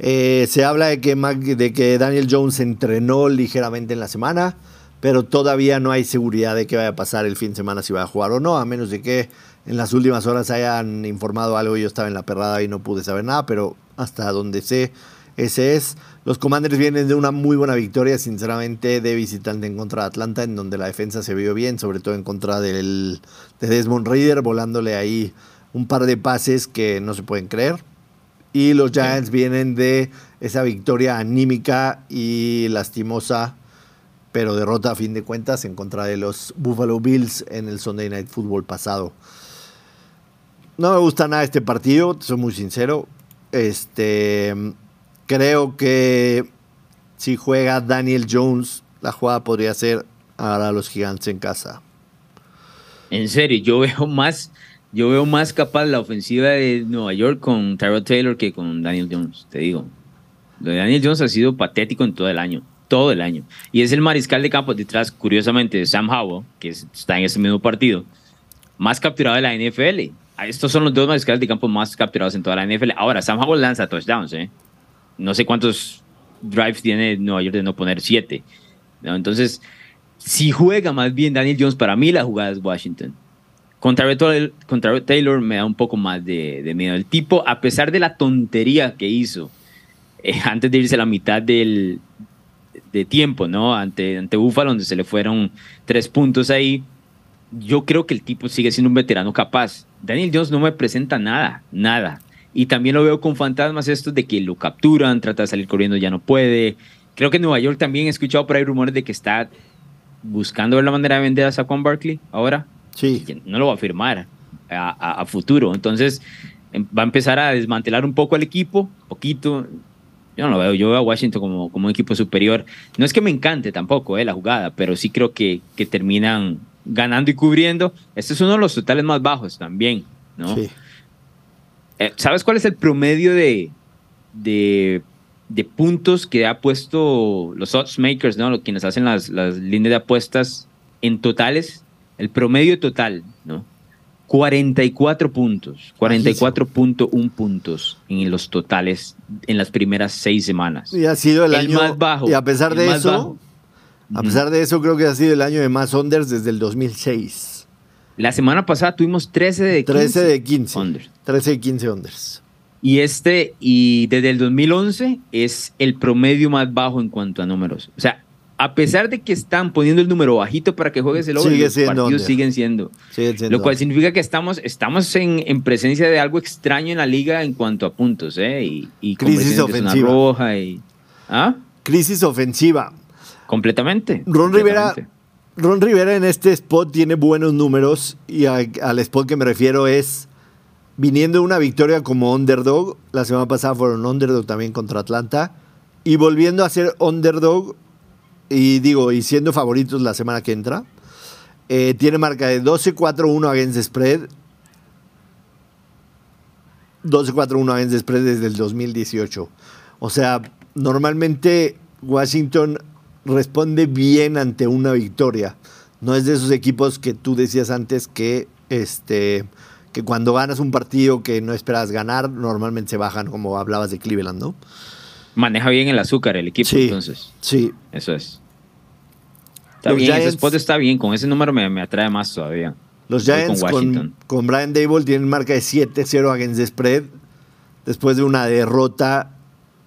S1: Eh, se habla de que, de que Daniel Jones entrenó ligeramente en la semana, pero todavía no hay seguridad de que vaya a pasar el fin de semana si va a jugar o no, a menos de que en las últimas horas hayan informado algo. Yo estaba en la perrada y no pude saber nada, pero hasta donde sé, ese es. Los Commanders vienen de una muy buena victoria, sinceramente, de visitante en contra de Atlanta, en donde la defensa se vio bien, sobre todo en contra del, de Desmond Reader, volándole ahí un par de pases que no se pueden creer. Y los Giants vienen de esa victoria anímica y lastimosa, pero derrota a fin de cuentas en contra de los Buffalo Bills en el Sunday Night Football pasado. No me gusta nada este partido, soy muy sincero. Este, Creo que si juega Daniel Jones, la jugada podría ser ahora los gigantes en casa.
S2: En serio, yo veo más, yo veo más capaz la ofensiva de Nueva York con Tyrod Taylor que con Daniel Jones, te digo. Lo de Daniel Jones ha sido patético en todo el año, todo el año. Y es el mariscal de campo detrás, curiosamente, de Sam Howell, que está en ese mismo partido, más capturado de la NFL. Estos son los dos mariscales de campo más capturados en toda la NFL. Ahora, Sam Howell lanza touchdowns, ¿eh? No sé cuántos drives tiene Nueva York de no poner siete. Entonces, si juega más bien Daniel Jones, para mí la jugada es Washington. Contra, Taylor me da un poco más de, miedo. El tipo, a pesar de la tontería que hizo eh, antes de irse a la mitad del, de tiempo, ¿no? Ante, ante Buffalo, donde se le fueron tres puntos ahí, yo creo que el tipo sigue siendo un veterano capaz. Daniel Jones no me presenta nada, nada. Y también lo veo con fantasmas estos de que lo capturan, trata de salir corriendo, ya no puede. Creo que en Nueva York también he escuchado por ahí rumores de que está buscando ver la manera de vender a Saquon Barkley ahora.
S1: Sí.
S2: No lo va a firmar a, futuro. Entonces em, va a empezar a desmantelar un poco al equipo, poquito. Yo no lo veo, yo veo a Washington como, como un equipo superior. No es que me encante tampoco eh, la jugada, pero sí creo que, que terminan ganando y cubriendo. Este es uno de los totales más bajos también, ¿no? Sí. Eh, ¿Sabes cuál es el promedio de, de, puntos que ha puesto los odds makers, ¿no? quienes hacen las, las líneas de apuestas en totales? El promedio total, ¿no? 44 puntos, 44.1 puntos en los totales en las primeras seis semanas.
S1: Y ha sido el, año más bajo. Y a pesar de eso, a pesar de eso, creo que ha sido el año de más unders desde el 2006.
S2: La semana pasada tuvimos 13 de
S1: 15. 13 de 15. 13 de 15 unders.
S2: Y este, y desde el 2011 es el promedio más bajo en cuanto a números. O sea, a pesar de que están poniendo el número bajito para que juegues el over, los partidos siguen siendo. Lo cual significa que estamos, estamos en, en, presencia de algo extraño en la liga en cuanto a puntos, ¿eh? Y, y
S1: Crisis ofensiva.
S2: Roja y, ¿ah?
S1: Crisis ofensiva.
S2: Completamente.
S1: Ron Rivera Ron Rivera en este spot tiene buenos números y al spot que me refiero es viniendo una victoria como underdog, la semana pasada fueron underdog también contra Atlanta, y volviendo a ser underdog, y digo, y siendo favoritos la semana que entra, eh, tiene marca de 12-4-1 against spread, 12-4-1 against spread desde el 2018. O sea, normalmente Washington responde bien ante una victoria. No es de esos equipos que tú decías antes que, este, que cuando ganas un partido que no esperas ganar, normalmente se bajan, como hablabas de Cleveland, ¿no?
S2: Maneja bien el azúcar el equipo,
S1: Sí,
S2: entonces.
S1: sí.
S2: Eso es. Está
S1: Los
S2: bien, ese
S1: Giants-
S2: spot está bien. Con ese número me, me atrae más todavía.
S1: Los Giants
S2: con
S1: con, con Brian Dable tienen marca de 7-0 against the spread después de una derrota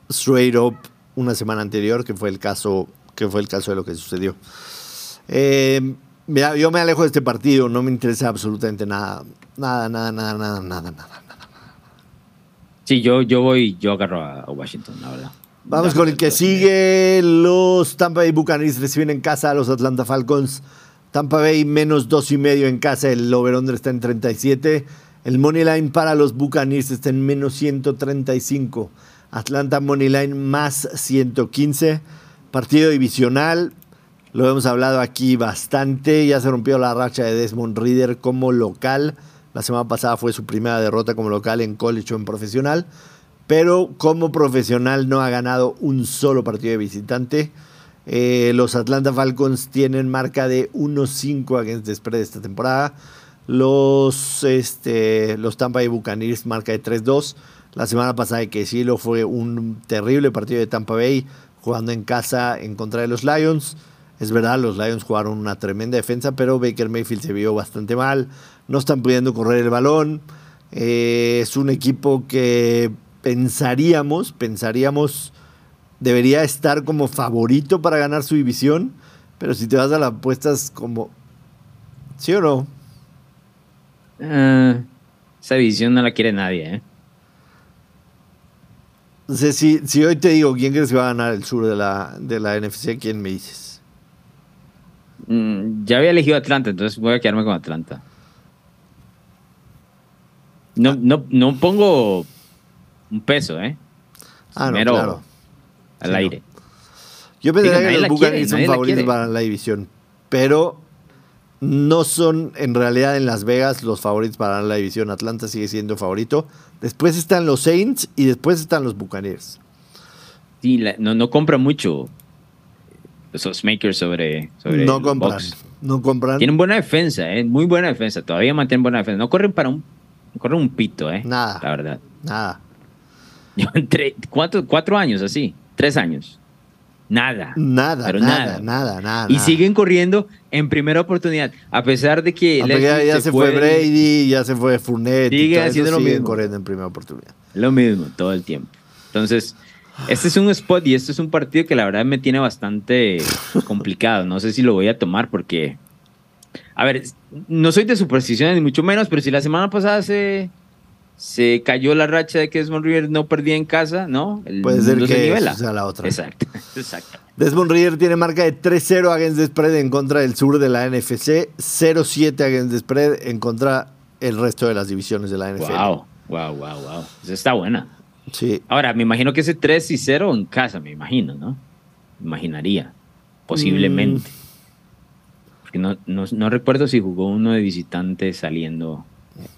S1: straight up una semana anterior, que fue el caso, que fue el caso de lo que sucedió. Eh, mira, yo me alejo de este partido, no me interesa absolutamente nada. Nada, nada, nada, nada, nada, nada.
S2: Sí, yo, yo voy, yo agarro a, Washington, la verdad.
S1: Vamos con el que sigue. Los Tampa Bay Buccaneers reciben en casa a los Atlanta Falcons. Tampa Bay menos dos y medio en casa. El over-under está en 37. El money line para los Buccaneers está en menos 135. Atlanta money line más 115. Partido divisional. Lo hemos hablado aquí bastante. Ya se rompió la racha de Desmond Reader como local. La semana pasada fue su primera derrota como local en college o en profesional. Pero como profesional no ha ganado un solo partido de visitante. Eh, los Atlanta Falcons tienen marca de 1-5 against the spread esta temporada. Los, este, los Tampa Bay Buccaneers marca de 3-2. La semana pasada que decirlo, fue un terrible partido de Tampa Bay jugando en casa en contra de los Lions. Es verdad, los Lions jugaron una tremenda defensa, pero Baker Mayfield se vio bastante mal. No están pudiendo correr el balón. Eh, es un equipo que pensaríamos, pensaríamos, debería estar como favorito para ganar su división. Pero si te vas a la apuestas como... ¿Sí o no?
S2: Ah, esa división no la quiere nadie, ¿eh?
S1: O sea, si, si hoy te digo quién crees que va a ganar el sur de la, de la NFC, ¿quién me dices?
S2: Mm, ya había elegido Atlanta, entonces voy a quedarme con Atlanta. No, no, no pongo un peso, ¿eh?
S1: Ah, no, claro.
S2: al
S1: Sí, no.
S2: aire.
S1: Yo pensaría
S2: Digo,
S1: que los Buccaneers son favoritos para la división, pero no son en realidad en Las Vegas los favoritos para la división. Atlanta sigue siendo favorito. Después están los Saints y después están los Buccaneers.
S2: Sí, la- no, no compra mucho esos makers sobre, sobre
S1: No compran.
S2: box.
S1: No compran
S2: Tienen buena defensa, ¿eh? Muy buena defensa. Todavía mantienen buena defensa. No corren para un, no corren un pito, ¿eh?
S1: Nada.
S2: La verdad.
S1: nada.
S2: Yo entré cuatro, cuatro años así, tres años. Nada.
S1: Nada,
S2: Pero
S1: nada,
S2: nada.
S1: nada, nada.
S2: Y siguen corriendo en primera oportunidad. A pesar de que
S1: ya, se fue
S2: fue
S1: Brady, ya se fue Fournette. y
S2: Sigue
S1: todo eso,
S2: haciendo lo
S1: siguen
S2: mismo.
S1: corriendo en primera oportunidad.
S2: Lo mismo todo el tiempo. Entonces, este es un spot y este es un partido que la verdad me tiene bastante complicado. No sé si lo voy a tomar porque, a ver, no soy de supersticiones ni mucho menos, pero si la semana pasada se, se cayó la racha de que Desmond River no perdía en casa, ¿no? El
S1: Puede ser
S2: se
S1: que
S2: nivela.
S1: esa sea la otra.
S2: Exacto, exacto.
S1: Desmond Reader tiene marca de 3-0 against the spread en contra del sur de la NFC, 0-7 against the spread en contra el resto de las divisiones de la NFL.
S2: Wow, wow, wow, wow. Esa está buena.
S1: Sí.
S2: Ahora, me imagino que ese 3 y 0 en casa, me imagino, ¿no? Imaginaría. Posiblemente. Porque no, no, no recuerdo si jugó uno de visitante saliendo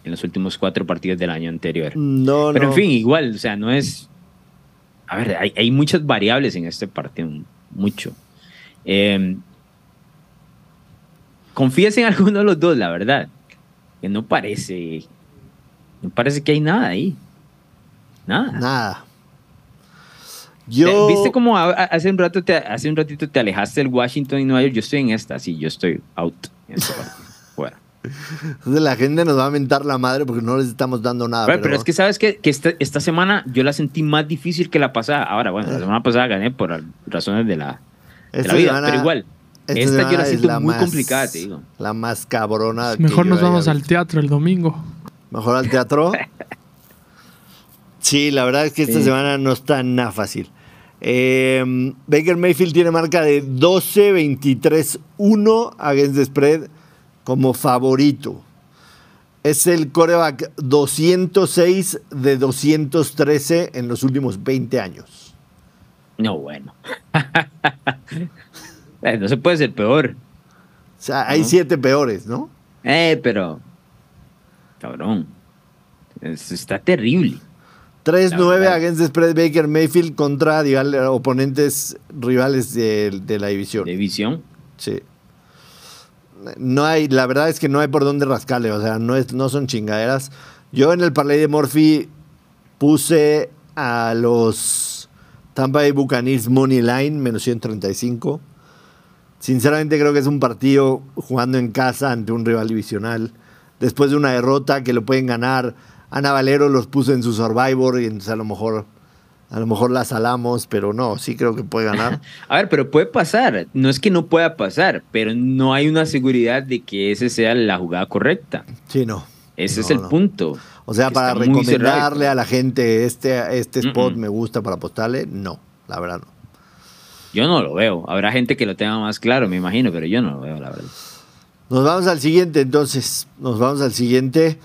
S2: en los últimos cuatro partidos del año anterior.
S1: No,
S2: Pero
S1: no.
S2: en fin, igual, o sea, no es. A ver, hay, hay muchas variables en este partido, mucho. Eh, confíes en alguno de los dos, la verdad. Que no parece. No parece que hay nada ahí. Nada.
S1: Nada. Yo.
S2: ¿Viste cómo hace un, rato te, hace un ratito te alejaste del Washington y Nueva York? Yo estoy en esta, sí, yo estoy out en. Fuera.
S1: Entonces la gente nos va a mentar la madre porque no les estamos dando nada.
S2: Pero, pero es que sabes que, que esta, esta semana yo la sentí más difícil que la pasada. Ahora, bueno, la semana pasada gané por razones de la, de la vida,
S1: semana-
S2: pero igual.
S1: esta
S2: esta yo la siento muy
S1: más-
S2: complicada, te digo.
S1: La más cabrona. que
S3: Mejor nos vamos al teatro el domingo.
S1: Mejor al teatro. Sí, la verdad es que esta
S2: Sí.
S1: semana no está nada fácil. Eh, Baker Mayfield tiene marca de 12-23-1 against the spread como favorito. Es el coreback 206 de 213 en los últimos 20 años.
S2: No, bueno. Eh, no se puede ser peor.
S1: O sea, hay siete peores, ¿no?
S2: Eh, pero. Cabrón. Es- está terrible.
S1: 3-9
S2: verdad.
S1: against spread Baker Mayfield contra oponentes rivales de, de la división.
S2: De visión.
S1: Sí. No hay, la verdad es que no hay por dónde rascarle, o sea, no, es, no son chingaderas. Yo en el parlay de Murphy puse a los Tampa Bay Buccaneers Money Line, menos 135. Sinceramente creo que es un partido jugando en casa ante un rival divisional. Después de una derrota que lo pueden ganar. Ana Valero los puso en su Survivor y entonces a lo mejor a lo mejor la salamos, pero no, sí creo que puede ganar.
S2: a ver, pero puede pasar. No es que no pueda pasar, pero no hay una seguridad de que esa sea la jugada correcta.
S1: Sí, no.
S2: Ese es el punto.
S1: O sea, para recomendarle a la gente este, este spot me gusta para apostarle, no, la verdad no.
S2: Yo no lo veo. Habrá gente que lo tenga más claro, me imagino, pero yo no lo veo, la verdad.
S1: Nos vamos al siguiente, entonces. Nos vamos al siguiente.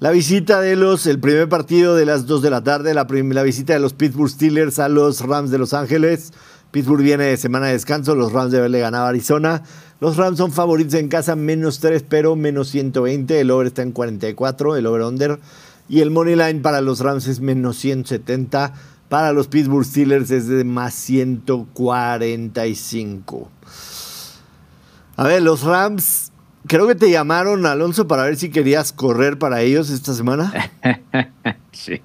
S1: La visita de los, el primer partido de las 2 de la tarde, la, visita de los Pittsburgh Steelers a los Rams de Los Ángeles. Pittsburgh viene de semana de descanso, los Rams deben ganar a Arizona. Los Rams son favoritos en casa, menos 3, pero menos 120. El over está en 44, el over-under. Y el money line para los Rams es menos 170. Para los Pittsburgh Steelers es de más 145. A ver, los Rams Creo que te llamaron, Alonso, para ver si querías correr para ellos esta semana.
S2: sí.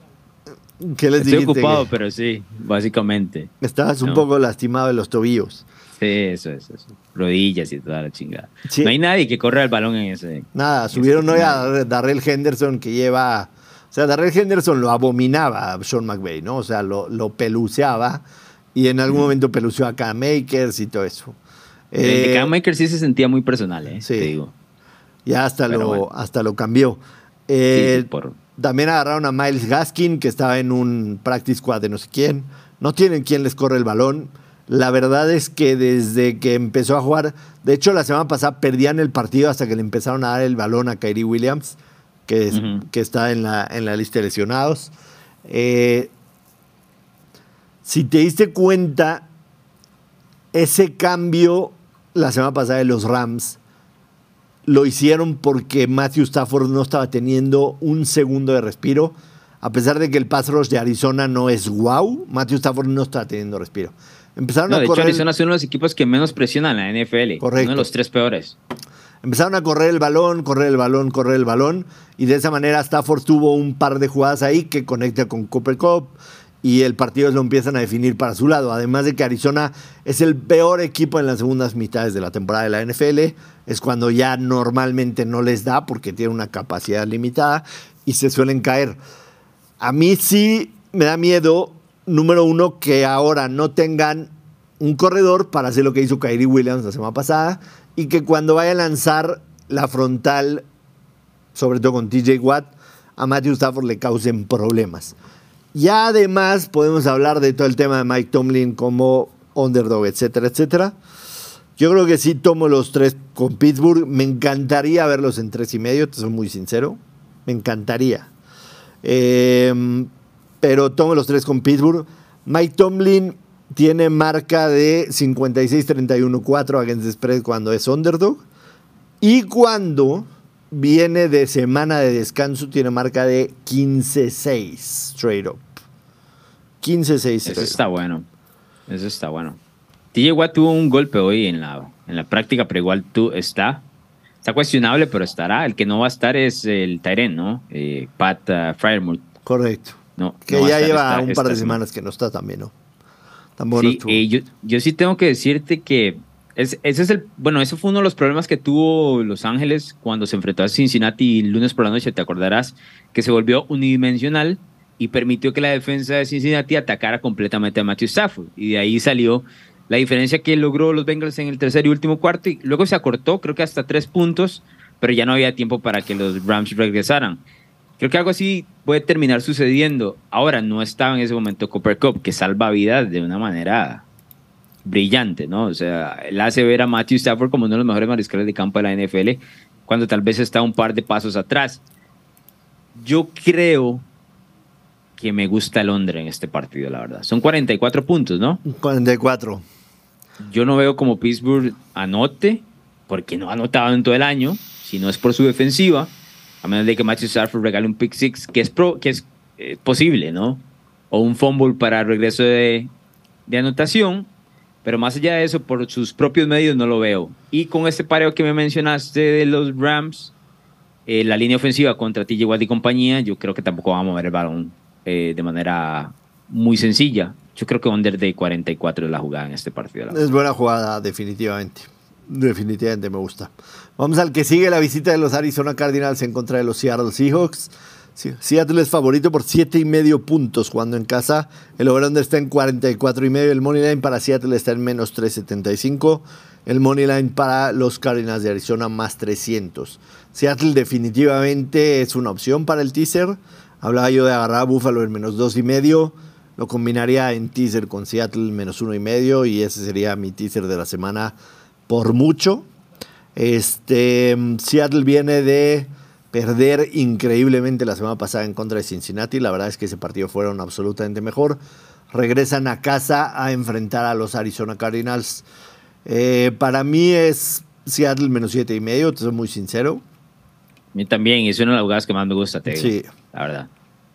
S1: ¿Qué les
S2: Estoy ocupado, pero sí, básicamente.
S1: Estabas un poco lastimado de los tobillos.
S2: Sí, eso es, eso. Rodillas y toda la chingada. No hay nadie que corra el balón en ese.
S1: Nada, subieron hoy a Darrell Henderson que lleva. O sea, Darrell Henderson lo abominaba a Sean McVay, ¿no? O sea, lo, lo peluceaba y en algún momento peluceó a Cam Makers y todo eso.
S2: El de Maker sí se sentía muy personal, ¿eh? Sí. Te digo.
S1: Ya hasta, lo, hasta lo cambió. Eh, también agarraron a Miles Gaskin, que estaba en un practice squad de no sé quién. No tienen quien les corre el balón. La verdad es que desde que empezó a jugar, de hecho la semana pasada perdían el partido hasta que le empezaron a dar el balón a Kyrie Williams, que, que está en la, en la lista de lesionados. Eh, si te diste cuenta, ese cambio la semana pasada de los Rams lo hicieron porque Matthew Stafford no estaba teniendo un segundo de respiro. A pesar de que el pass rush de Arizona no es wow, Matthew Stafford no estaba teniendo respiro. Empezaron
S2: a de hecho, Arizona es uno de los equipos que menos presionan la NFL. Correcto. Uno de los tres peores.
S1: Empezaron a correr el balón, correr el balón, correr el balón. Y de esa manera Stafford tuvo un par de jugadas ahí que conecta con Cooper Cup y el partido lo empiezan a definir para su lado. Además de que Arizona es el peor equipo en las segundas mitades de la temporada de la NFL, es cuando ya normalmente no les da porque tiene una capacidad limitada y se suelen caer. A mí sí me da miedo, número uno, que ahora no tengan un corredor para hacer lo que hizo Kyrie Williams la semana pasada y que cuando vaya a lanzar la frontal, sobre todo con TJ Watt, a Matthew Stafford le causen problemas. Y además podemos hablar de todo el tema de Mike Tomlin como underdog, etcétera, etcétera. Yo creo que sí tomo los tres con Pittsburgh. Me encantaría verlos en tres y medio, te soy muy sincero. Me encantaría. Em, pero tomo los tres con Pittsburgh. Mike Tomlin tiene marca de 56-31-4 against the spread cuando es underdog. Y cuando viene de semana de descanso, tiene marca de 15-6 straight up. 15-6.
S2: Eso está bueno. Eso está bueno. TJ Watt tuvo un golpe hoy en la, en la práctica, pero igual tú está. Está cuestionable, pero estará. El que no va a estar es el Tyren, ¿no? Eh, Pat uh,
S1: Correcto. No, que ya lleva un par de semanas que no está también, ¿no?
S2: Tan bueno sí, eh, yo, yo sí tengo que decirte que ese es el, bueno, eso fue uno de los problemas que tuvo Los Ángeles cuando se enfrentó a Cincinnati el lunes por la noche, te acordarás, que se volvió unidimensional y permitió que la defensa de Cincinnati atacara completamente a Matthew Stafford. Y de ahí salió la diferencia que logró los Bengals en el tercer y último cuarto. Y luego se acortó, creo que hasta tres puntos, pero ya no había tiempo para que los Rams regresaran. Creo que algo así puede terminar sucediendo. Ahora no estaba en ese momento Cooper Cup, que salva vidas de una manera brillante, ¿no? O sea, él hace ver a Matthew Stafford como uno de los mejores mariscales de campo de la NFL, cuando tal vez está un par de pasos atrás. Yo creo que me gusta Londres en este partido, la verdad. Son 44 puntos, ¿no?
S1: 44.
S2: Yo no veo como Pittsburgh anote, porque no ha anotado en todo el año, si no es por su defensiva, a menos de que Matthew Stafford regale un pick six, que es, pro, que es eh, posible, ¿no? O un fumble para regreso de, de anotación. pero más allá de eso, por sus propios medios no lo veo. Y con este pareo que me mencionaste de los Rams, eh, la línea ofensiva contra TJ Watt y compañía, yo creo que tampoco va a mover el balón eh, de manera muy sencilla. Yo creo que under de 44 es la jugada en este partido.
S1: Es buena jugada, definitivamente. Definitivamente me gusta. Vamos al que sigue la visita de los Arizona Cardinals en contra de los Seattle Seahawks. Seattle es favorito por 7 y medio puntos jugando en casa. El over está en 44 y medio. El money line para Seattle está en menos 375. El money line para los Cardinals de Arizona más 300. Seattle definitivamente es una opción para el teaser. Hablaba yo de agarrar a Buffalo en menos 2 y medio. Lo combinaría en teaser con Seattle menos 1 y medio. Y ese sería mi teaser de la semana por mucho. Este, Seattle viene de perder increíblemente la semana pasada en contra de Cincinnati. La verdad es que ese partido fueron absolutamente mejor. Regresan a casa a enfrentar a los Arizona Cardinals. Eh, para mí es Seattle menos siete y medio, te soy muy sincero.
S2: A mí también, es una de las jugadas que más me gusta, te sí. la verdad.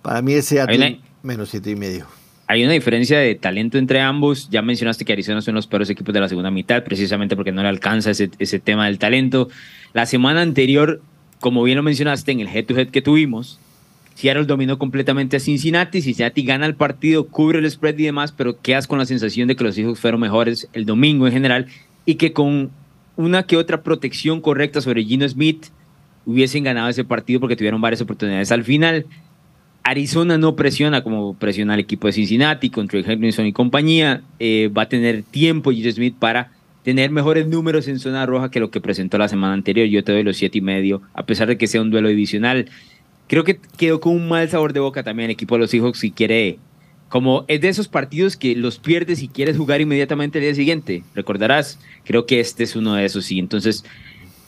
S1: Para mí es Seattle menos siete y medio.
S2: Hay una diferencia de talento entre ambos. Ya mencionaste que Arizona son los peores equipos de la segunda mitad, precisamente porque no le alcanza ese, ese tema del talento. La semana anterior, como bien lo mencionaste, en el head-to-head que tuvimos, Seattle dominó completamente a Cincinnati. Cincinnati gana el partido, cubre el spread y demás, pero quedas con la sensación de que los hijos fueron mejores el domingo en general y que con una que otra protección correcta sobre Gino Smith hubiesen ganado ese partido porque tuvieron varias oportunidades al final. Arizona no presiona como presiona el equipo de Cincinnati con Trey Henderson y compañía. Eh, va a tener tiempo Gino Smith para tener mejores números en zona roja que lo que presentó la semana anterior. Yo te doy los siete y medio, a pesar de que sea un duelo divisional. Creo que quedó con un mal sabor de boca también el equipo de los Seahawks si quiere, como es de esos partidos que los pierdes y quieres jugar inmediatamente el día siguiente. Recordarás, creo que este es uno de esos. Y entonces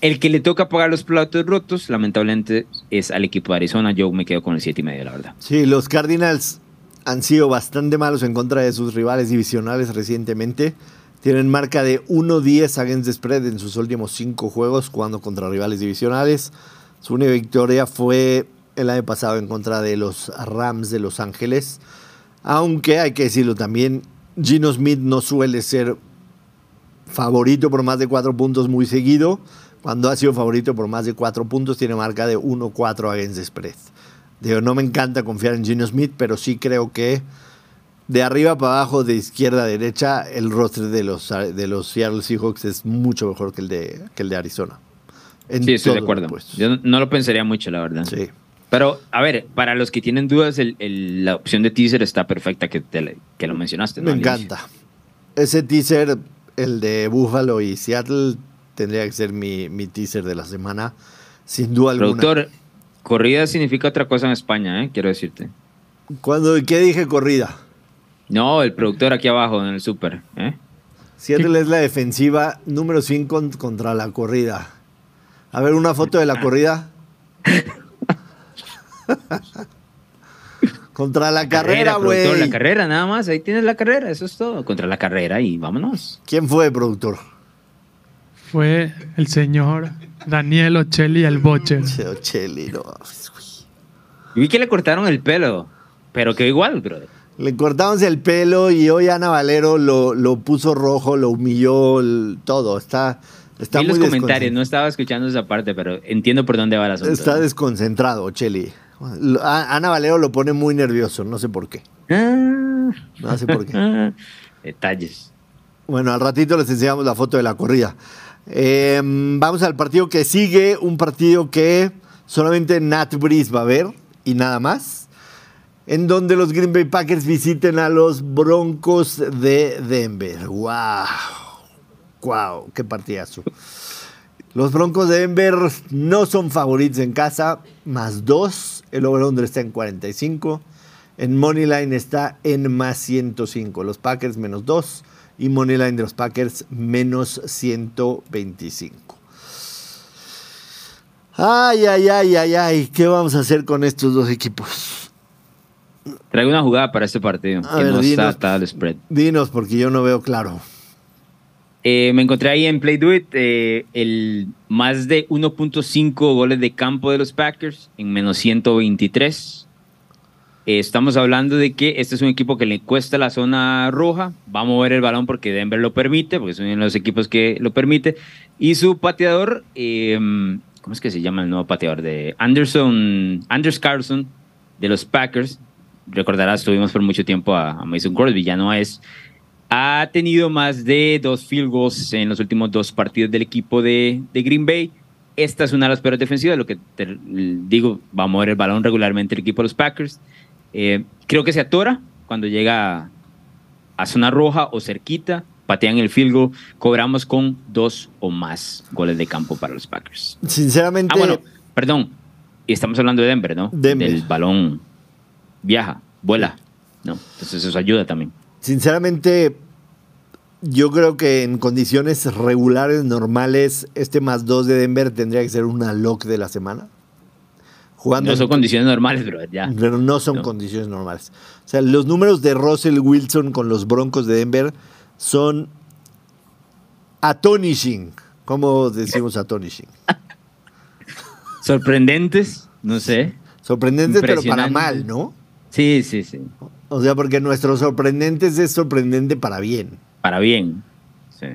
S2: el que le toca pagar los platos rotos, lamentablemente, es al equipo de Arizona. Yo me quedo con el 7 y medio, la verdad.
S1: Sí, los Cardinals han sido bastante malos en contra de sus rivales divisionales recientemente. Tienen marca de 1-10 against the spread en sus últimos cinco juegos jugando contra rivales divisionales. Su única victoria fue el año pasado en contra de los Rams de Los Ángeles. Aunque hay que decirlo también, Gino Smith no suele ser favorito por más de cuatro puntos muy seguido. Cuando ha sido favorito por más de cuatro puntos, tiene marca de 1-4 against the spread. Digo, no me encanta confiar en Gino Smith, pero sí creo que de arriba para abajo, de izquierda a derecha, el roster de los, de los Seattle Seahawks es mucho mejor que el de, que el de Arizona.
S2: sí, estoy de acuerdo. Yo no lo pensaría mucho, la verdad. Sí. Pero, a ver, para los que tienen dudas, la opción de teaser está perfecta que, que lo mencionaste.
S1: Me encanta. Ese teaser, el de Buffalo y Seattle, tendría que ser mi, mi teaser de la semana, sin duda alguna.
S2: Productor, corrida significa otra cosa en España, ¿eh? quiero decirte.
S1: Cuando, ¿Qué dije corrida?
S2: No, el productor aquí abajo en el súper. ¿eh?
S1: Seattle es la defensiva número 5 contra la corrida. A ver, una foto de la corrida. contra la carrera, güey.
S2: La carrera, nada más. Ahí tienes la carrera, eso es todo. Contra la carrera y vámonos.
S1: ¿Quién fue, productor?
S3: Fue el señor Daniel Ocelli el Bocher.
S1: Ocelli, no.
S2: vi que le cortaron el pelo, pero que igual, brother.
S1: Le cortamos el pelo y hoy Ana Valero lo, lo puso rojo, lo humilló, todo. Está, está
S2: vi los comentarios, no estaba escuchando esa parte, pero entiendo por dónde va la asunto.
S1: Está desconcentrado, Ocelli. Ana Valero lo pone muy nervioso, no sé por qué.
S2: Ah. No sé por qué. Detalles.
S1: Bueno, al ratito les enseñamos la foto de la corrida. Em, vamos al partido que sigue, un partido que solamente Nat Breeze va a ver y nada más, en donde los Green Bay Packers visiten a los Broncos de Denver. ¡Wow! ¡Wow! ¡Qué partidazo! Los Broncos de Denver no son favoritos en casa, más dos. El over-under está en 45. En Moneyline está en más 105. Los Packers menos dos y Moneyline de los Packers menos 125. Ay, ay, ay, ay, ay, ¿qué vamos a hacer con estos dos equipos?
S2: Traigo una jugada para este partido, que no está hasta el spread.
S1: Dinos, porque yo no veo claro.
S2: Eh, me encontré ahí en Play Do It eh, el más de 1.5 goles de campo de los Packers en menos 123. Eh, estamos hablando de que este es un equipo que le cuesta la zona roja, va a mover el balón porque Denver lo permite, porque es uno de los equipos que lo permite, y su pateador, em, ¿cómo es que se llama el nuevo pateador? De Anderson, Anders Carlson, de los Packers, recordarás, tuvimos por mucho tiempo a, Mason Crosby, ya no es, ha tenido más de dos field goals en los últimos dos partidos del equipo de, de Green Bay, esta es una de las peores defensivas, lo que te digo, va a mover el balón regularmente el equipo de los Packers. Eh, creo que se atora cuando llega a zona roja o cerquita, patean el field goal, cobramos con dos o más goles de campo para los Packers.
S1: Sinceramente.
S2: Ah, bueno, perdón. Y estamos hablando de Denver, ¿no?
S1: Denver.
S2: Del balón viaja, vuela. ¿no? Entonces eso ayuda también.
S1: Sinceramente, yo creo que en condiciones regulares, normales, este más dos de Denver tendría que ser una lock de la semana
S2: no son condiciones normales, pero ya.
S1: Pero no son condiciones normales. O sea, los números de Russell Wilson con los Broncos de Denver son atonishing. ¿Cómo decimos atonishing?
S2: Sorprendentes, no sé.
S1: Sorprendentes, pero para mal, ¿no?
S2: Sí, sí, sí.
S1: O sea, porque nuestro sorprendentes es sorprendente para bien.
S2: Para bien, sí.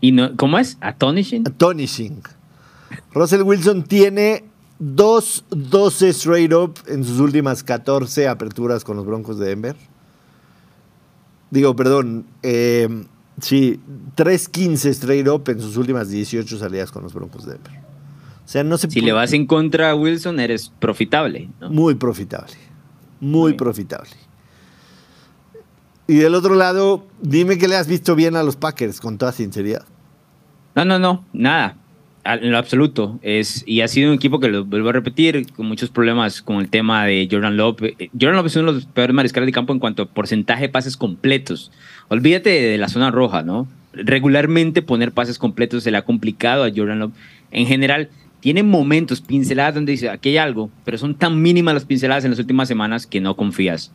S2: ¿Y no, cómo es? ¿Atonishing?
S1: Atonishing. Russell Wilson tiene Dos 12 straight up en sus últimas 14 aperturas con los Broncos de Denver. Digo, perdón, eh, sí, 3-15 straight up en sus últimas 18 salidas con los Broncos de Denver. O sea, no se
S2: Si le vas en contra a Wilson, eres profitable.
S1: Muy profitable. Muy profitable. Y del otro lado, dime que le has visto bien a los Packers, con toda sinceridad.
S2: No, no, no, nada en lo absoluto. Es, y ha sido un equipo que lo vuelvo a repetir, con muchos problemas con el tema de Jordan Love. Eh, Jordan Love es uno de los peores mariscales de campo en cuanto a porcentaje de pases completos. Olvídate de la zona roja, ¿no? Regularmente poner pases completos se le ha complicado a Jordan Love. En general, tiene momentos, pinceladas donde dice, aquí hay algo, pero son tan mínimas las pinceladas en las últimas semanas que no confías,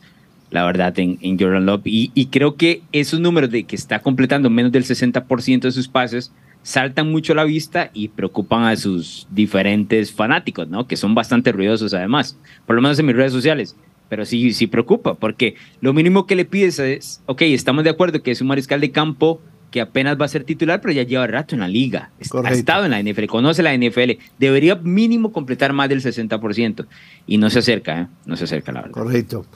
S2: la verdad, en, en Jordan Love. Y, y creo que esos números de que está completando menos del 60% de sus pases saltan mucho a la vista y preocupan a sus diferentes fanáticos, ¿no? Que son bastante ruidosos además, por lo menos en mis redes sociales. Pero sí, sí preocupa, porque lo mínimo que le pides es, ok, estamos de acuerdo que es un mariscal de campo que apenas va a ser titular, pero ya lleva rato en la liga. Ha estado en la NFL, conoce la NFL. Debería mínimo completar más del 60%. Y no se acerca, ¿eh? No se acerca, la verdad.
S1: Correcto.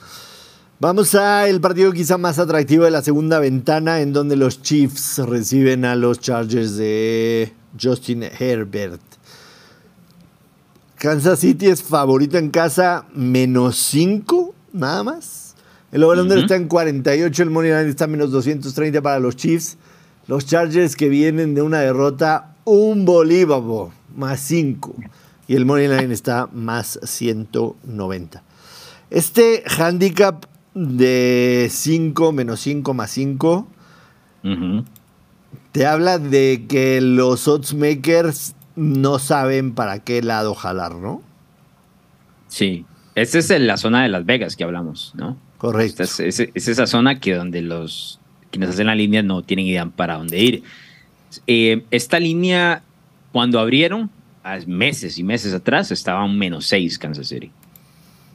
S1: Vamos a el partido quizá más atractivo de la segunda ventana, en donde los Chiefs reciben a los Chargers de Justin Herbert. Kansas City es favorito en casa, menos 5, nada más. El over está en 48, el money line está menos 230 para los Chiefs. Los Chargers que vienen de una derrota un bolívar, más 5. Y el money line está más 190. Este handicap de 5 menos 5 más 5 te habla de que los odds makers no saben para qué lado jalar, ¿no?
S2: Sí, esa es la zona de Las Vegas que hablamos, ¿no?
S1: Correcto.
S2: Es, es, esa zona que donde los quienes hacen la línea no tienen idea para dónde ir. Eh, esta línea, cuando abrieron, meses y meses atrás, estaba un menos 6 Kansas City.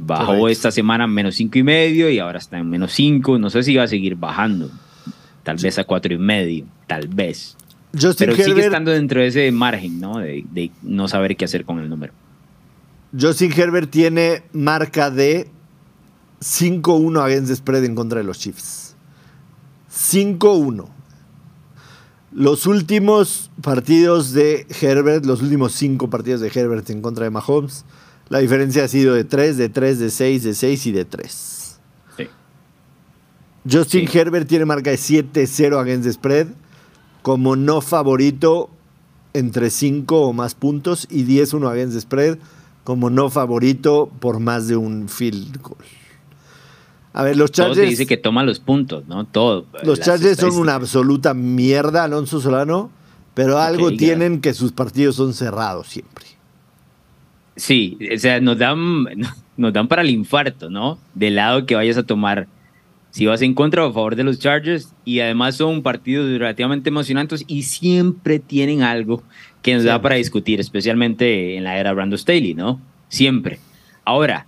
S2: Bajó esta semana menos cinco y medio y ahora está en menos 5. No sé si va a seguir bajando. Tal vez a cuatro y medio. Tal vez. Pero sigue estando dentro de ese margen, ¿no? De, no saber qué hacer con el número.
S1: Justin Herbert tiene marca de 5-1 against spread en contra de los Chiefs. 5-1. Los últimos partidos de Herbert, los últimos cinco partidos de Herbert en contra de Mahomes, la diferencia ha sido de 3, de 3, de 6, de 6 y de 3. Sí. Justin Herbert tiene marca de 7-0 against the spread como no favorito entre 5 o más puntos y 10-1 against the spread como no favorito por más de un field goal. A ver, los Chargers. Todo
S2: dice que toma los puntos, ¿no? Todo.
S1: Los Chargers son una absoluta mierda, Alonso Solano, pero algo tienen que sus partidos son cerrados siempre.
S2: Sí, o sea, nos dan, nos dan para el infarto, ¿no? Del lado que vayas a tomar. Si vas en contra o a favor de los Chargers, y además son partidos relativamente emocionantes y siempre tienen algo que nos da para discutir, especialmente en la era Brando Staley, ¿no? Siempre. Ahora,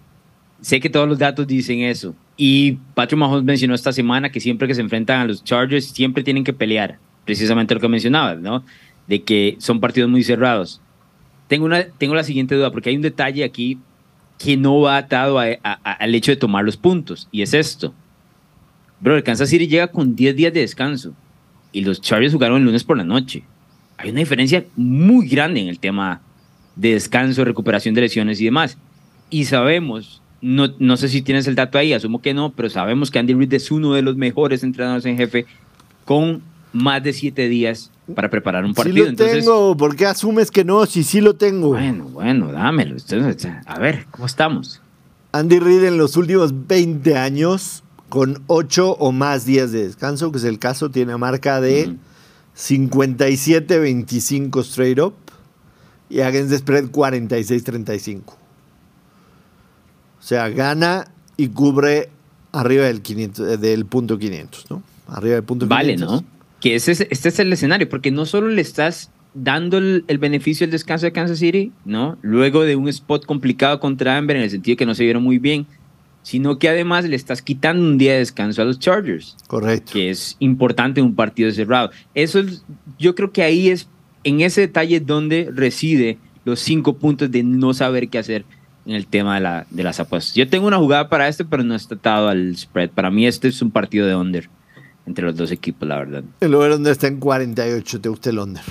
S2: sé que todos los datos dicen eso. Y Patrick Mahomes mencionó esta semana que siempre que se enfrentan a los Chargers, siempre tienen que pelear. Precisamente lo que mencionabas, ¿no? De que son partidos muy cerrados. Tengo, una, tengo la siguiente duda, porque hay un detalle aquí que no va atado al hecho de tomar los puntos, y es esto. Bro, el Kansas City llega con 10 días de descanso y los Chargers jugaron el lunes por la noche. Hay una diferencia muy grande en el tema de descanso, recuperación de lesiones y demás. Y sabemos, no, no sé si tienes el dato ahí, asumo que no, pero sabemos que Andy Reid es uno de los mejores entrenadores en jefe con más de siete días para preparar un partido.
S1: Sí lo tengo, ¿por qué asumes que no? Si sí lo tengo.
S2: Bueno, bueno, dámelo. A ver, ¿cómo estamos?
S1: Andy Reid en los últimos 20 años, con 8 o más días de descanso, que es el caso, tiene marca de 57-25 straight up y against the spread 46-35. O sea, gana y cubre arriba del, 500, del punto 500, ¿no? Arriba del punto 500.
S2: Vale, ¿no? Que ese este es el escenario, porque no solo le estás dando el, beneficio del descanso de Kansas City, ¿no? Luego de un spot complicado contra Amber en el sentido que no se vieron muy bien, sino que además le estás quitando un día de descanso a los Chargers.
S1: Correcto.
S2: Que es importante en un partido cerrado. Eso es, yo creo que ahí es, en ese detalle donde reside los cinco puntos de no saber qué hacer en el tema de, la, de las apuestas. Yo tengo una jugada para este, pero no está atado al spread. Para mí este es un partido de under entre los dos equipos, la verdad.
S1: El over donde está en 48, ¿te gusta el under?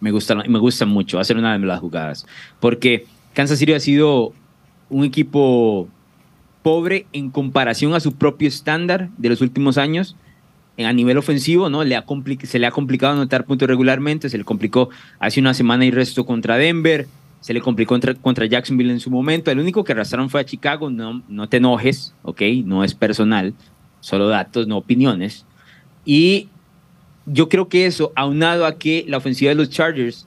S2: Me gusta, me gusta mucho, va a ser una de las jugadas. Porque Kansas City ha sido un equipo pobre en comparación a su propio estándar de los últimos años. A nivel ofensivo, ¿no? Le ha se le ha complicado anotar puntos regularmente, se le complicó hace una semana y resto contra Denver, se le complicó contra, contra Jacksonville en su momento. El único que arrastraron fue a Chicago, no, no te enojes, ¿ok? No es personal, solo datos, no opiniones. Y yo creo que eso, aunado a que la ofensiva de los Chargers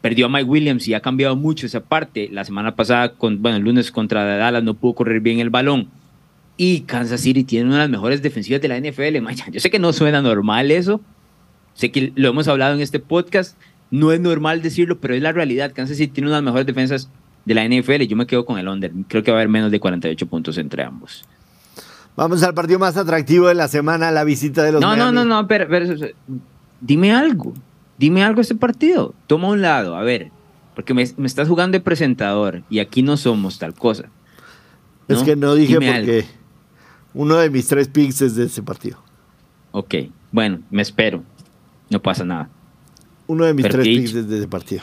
S2: perdió a Mike Williams y ha cambiado mucho esa parte. La semana pasada, con, bueno, el lunes contra Dallas no pudo correr bien el balón. Y Kansas City tiene una de las mejores defensivas de la NFL. Yo sé que no suena normal eso. Sé que lo hemos hablado en este podcast. No es normal decirlo, pero es la realidad. Kansas City tiene una de las mejores defensas de la NFL. Yo me quedo con el under. Creo que va a haber menos de 48 puntos entre ambos.
S1: Vamos al partido más atractivo de la semana, la visita de los
S2: No, no, no, no, pero, dime algo. Dime algo este partido. Toma un lado, a ver. Porque me, estás jugando de presentador y aquí no somos tal cosa.
S1: Es que no dije porque uno de mis tres picks es de ese partido.
S2: Ok, bueno, me espero. No pasa nada.
S1: Uno de mis tres picks es de ese partido.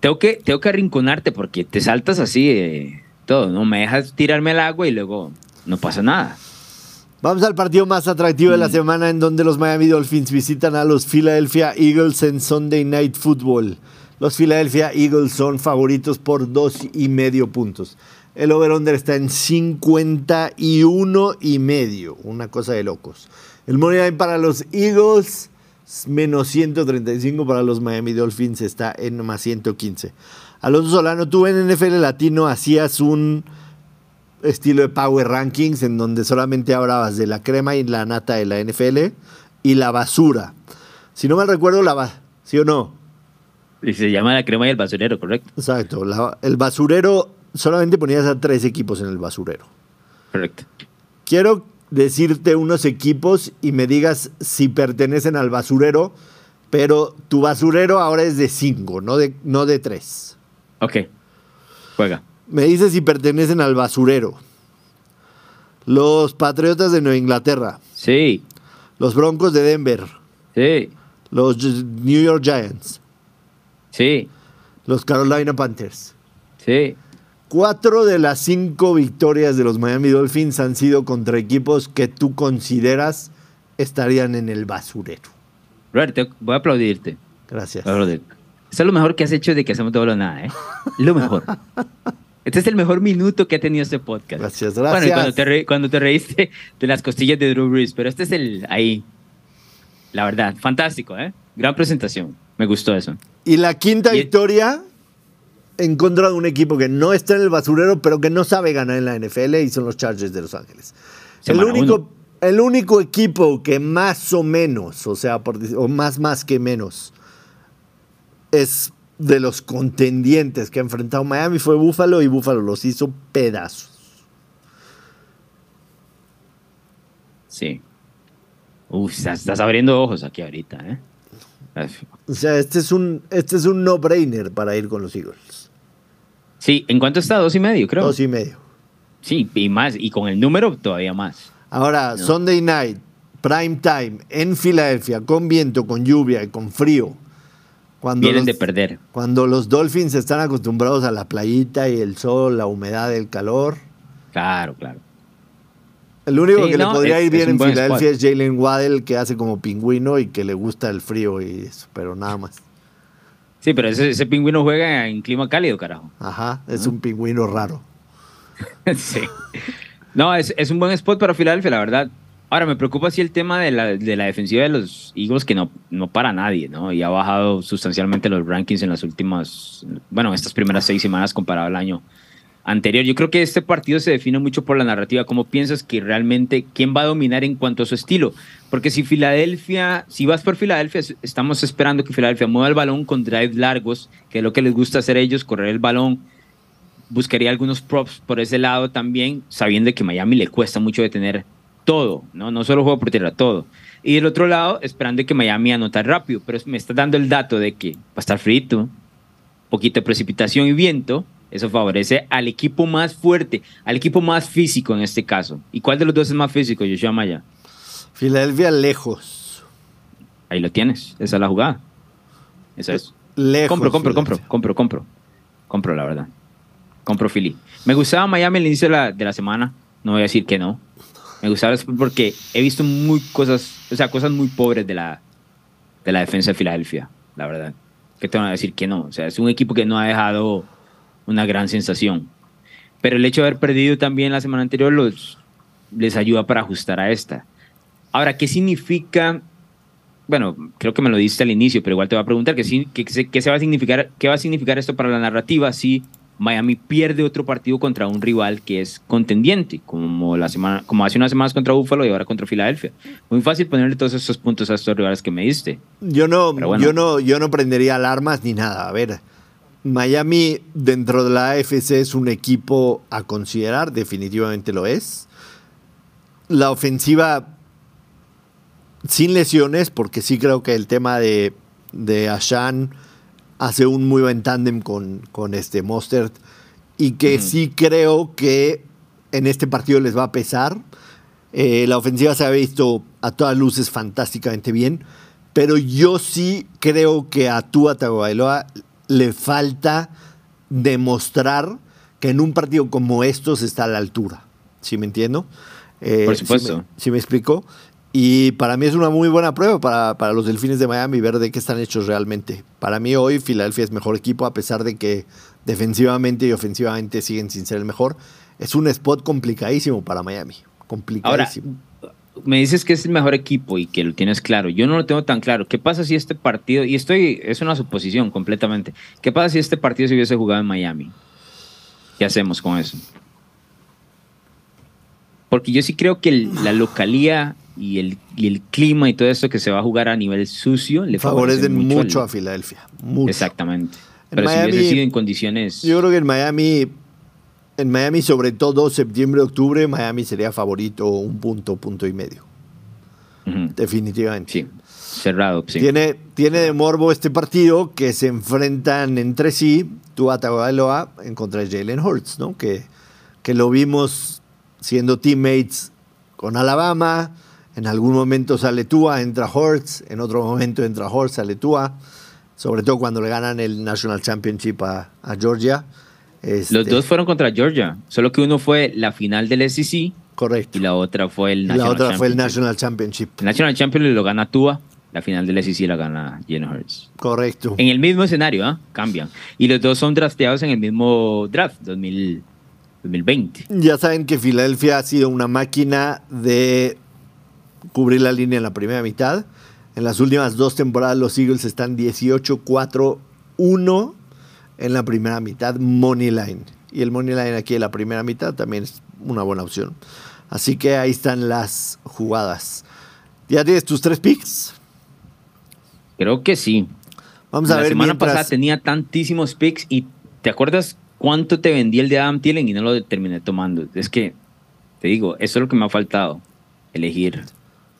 S2: Tengo que, tengo que arrinconarte porque te saltas así de todo, ¿no? Me dejas tirarme al agua y luego no pasa nada.
S1: Vamos al partido más atractivo de la mm. semana en donde los Miami Dolphins visitan a los Philadelphia Eagles en Sunday Night Football. Los Philadelphia Eagles son favoritos por dos y medio puntos. El over-under está en 51 y medio, una cosa de locos. El money line para los Eagles menos 135 para los Miami Dolphins está en más 115. Alonso Solano, tú en NFL Latino hacías un estilo de Power Rankings en donde solamente hablabas de la crema y la nata de la NFL y la basura. Si no mal recuerdo, la va, ¿sí o no?
S2: Y se llama la crema y el basurero, correcto.
S1: Exacto. el basurero, solamente ponías a tres equipos en el basurero.
S2: Correcto.
S1: Quiero decirte unos equipos y me digas si pertenecen al basurero, pero tu basurero ahora es de cinco, no de, no de tres.
S2: Ok. Juega.
S1: Me dice si pertenecen al basurero. Los Patriotas de Nueva Inglaterra.
S2: Sí.
S1: Los Broncos de Denver.
S2: Sí.
S1: Los New York Giants.
S2: Sí.
S1: Los Carolina Panthers.
S2: Sí.
S1: Cuatro de las cinco victorias de los Miami Dolphins han sido contra equipos que tú consideras estarían en el basurero.
S2: Robert, voy a aplaudirte.
S1: Gracias.
S2: Eso es lo mejor que has hecho de que hacemos todo lo nada, ¿eh? Lo mejor. Este es el mejor minuto que ha tenido este podcast.
S1: Gracias, gracias.
S2: Bueno, cuando te, cuando te reíste de las costillas de Drew Brees, pero este es el ahí. La verdad, fantástico, ¿eh? Gran presentación. Me gustó eso.
S1: Y la quinta victoria en contra de un equipo que no está en el basurero, pero que no sabe ganar en la NFL y son los Chargers de Los Ángeles. el único, el único equipo que más o menos, o sea, o más más que menos, es de los contendientes que ha enfrentado Miami fue Buffalo y Buffalo los hizo pedazos.
S2: Sí. Uf, estás, abriendo ojos aquí ahorita, ¿eh?
S1: O sea, este es un, este es un no-brainer para ir con los Eagles.
S2: Sí, ¿en cuánto está? Dos y medio, creo.
S1: Dos y medio.
S2: Sí, y más, y con el número todavía más.
S1: Ahora, Sunday night, prime time, en Filadelfia, con viento, con lluvia y con frío.
S2: Cuando Vienen de perder.
S1: Cuando los Dolphins están acostumbrados a la playita y el sol, la humedad, el calor.
S2: Claro, claro.
S1: El único que le podría ir bien en Filadelfia es Jalen Waddell, que hace como pingüino y que le gusta el frío y eso, pero nada más.
S2: Sí, pero ese, pingüino juega en clima cálido, carajo.
S1: Ajá, es un pingüino raro.
S2: sí. No, es, un buen spot para Filadelfia, la verdad. Ahora, me preocupa sí el tema de la, de la defensiva de los Eagles, que no, no para nadie, ¿no? Y ha bajado sustancialmente los rankings en las últimas, bueno, estas primeras seis semanas comparado al año anterior. Yo creo que este partido se define mucho por la narrativa. ¿Cómo piensas que realmente quién va a dominar en cuanto a su estilo? Porque si Filadelfia, si vas por Filadelfia, estamos esperando que Filadelfia mueva el balón con drives largos, que es lo que les gusta hacer ellos, correr el balón. Buscaría algunos props por ese lado también, sabiendo que Miami le cuesta mucho detener todo, no, no solo juego por tierra, todo. Y del otro lado, esperando que Miami anote rápido, pero me está dando el dato de que va a estar frito, poquito de precipitación y viento, eso favorece al equipo más fuerte, al equipo más físico en este caso. ¿Y cuál de los dos es más físico, Joshua Maya?
S1: Filadelfia lejos.
S2: Ahí lo tienes, esa es la jugada. Eso es. Lejos. Compro, compro, compro, compro, compro. Compro, la verdad. Compro Philly. Me gustaba Miami al inicio de la, de la semana. No voy a decir que no. Me gustaba porque he visto muy cosas, o sea, cosas muy pobres de la, de la defensa de Filadelfia, la verdad. ¿Qué te van a decir que no? O sea, es un equipo que no ha dejado una gran sensación. Pero el hecho de haber perdido también la semana anterior los, les ayuda para ajustar a esta. Ahora, ¿qué significa? Bueno, creo que me lo diste al inicio, pero igual te voy a preguntar, ¿qué, se va a significar, qué va a significar esto para la narrativa si Miami pierde otro partido contra un rival que es contendiente, como, la semana, como hace unas semanas contra Buffalo y ahora contra Filadelfia? Muy fácil ponerle todos esos puntos a estos rivales que me diste.
S1: Yo no, yo no, yo no prendería alarmas ni nada. A ver, Miami dentro de la AFC es un equipo a considerar, definitivamente lo es. La ofensiva sin lesiones, porque sí creo que el tema de, de Ashan hace un muy buen tándem con, con este Mostert y que sí creo que en este partido les va a pesar. Eh, la ofensiva se ha visto a todas luces fantásticamente bien, pero yo sí creo que a Tua Tagovailoa le falta demostrar que en un partido como estos está a la altura. ¿Sí me entiendo?
S2: Eh, Por supuesto.
S1: ¿sí me, explico? Y para mí es una muy buena prueba para, para, los Delfines de Miami ver de qué están hechos realmente. Para mí hoy Filadelfia es mejor equipo a pesar de que defensivamente y ofensivamente siguen sin ser el mejor. Es un spot complicadísimo para Miami. Complicadísimo
S2: me dices que es el mejor equipo y que lo tienes claro. Yo no lo tengo tan claro. ¿Qué pasa si este partido, y estoy, es una suposición completamente, ¿qué pasa si este partido se hubiese jugado en Miami? ¿Qué hacemos con eso? Porque yo sí creo que la localía y el, el, clima y todo eso que se va a jugar a nivel sucio le
S1: favorecen mucho, a Filadelfia.
S2: Exactamente. Pero si hubiese sido en condiciones.
S1: Yo creo que en Miami en Miami, sobre todo septiembre-octubre, Miami sería favorito un punto, punto y medio. Definitivamente.
S2: Sí, cerrado. Sí.
S1: Tiene, tiene de morbo este partido que se enfrentan entre sí, Tua Tagovailoa en contra de Jalen Hurts, ¿no? Que, que lo vimos siendo teammates con Alabama. En algún momento sale Tua, entra Hurts. En otro momento entra Hurts, sale Tua. Sobre todo cuando le ganan el National Championship a, a Georgia.
S2: Los este, dos fueron contra Georgia, solo que uno fue la final del SEC.
S1: Correcto.
S2: Y la otra fue el National
S1: La otra fue el National Championship.
S2: El National Championship lo gana Tua, la final del SEC la gana Jalen Hurts.
S1: Correcto.
S2: En el mismo escenario, ¿ah? cambian. Y los dos son drafteados en el mismo draft, 2020.
S1: Ya saben que Filadelfia ha sido una máquina de cubrir la línea en la primera mitad. En las últimas dos temporadas los Eagles están 18-4-1 en la primera mitad, Money Line. Y el Money Line aquí en la primera mitad también es una buena opción. Así que ahí están las jugadas. ¿Ya tienes tus tres picks?
S2: Creo que sí. Vamos a ver. La semana pasada tenía tantísimos picks y ¿te acuerdas cuánto te vendí el de Adam Thielen y no lo terminé tomando? Es que, te digo, eso es lo que me ha faltado. elegir.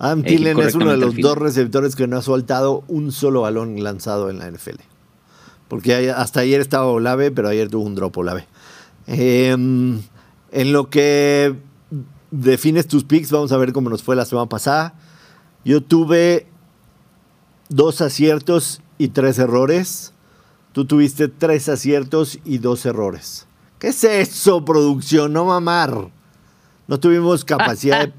S1: Adam Thielen es uno de los dos receptores que no ha soltado un solo balón lanzado en la NFL. Porque hasta ayer estaba Olave, pero ayer tuvo un drop Olave. Eh, en lo que defines tus picks, vamos a ver cómo nos fue la semana pasada. Yo tuve dos aciertos y tres errores. Tú tuviste tres aciertos y dos errores. ¿Qué es eso, producción? No mamar. No tuvimos capacidad de,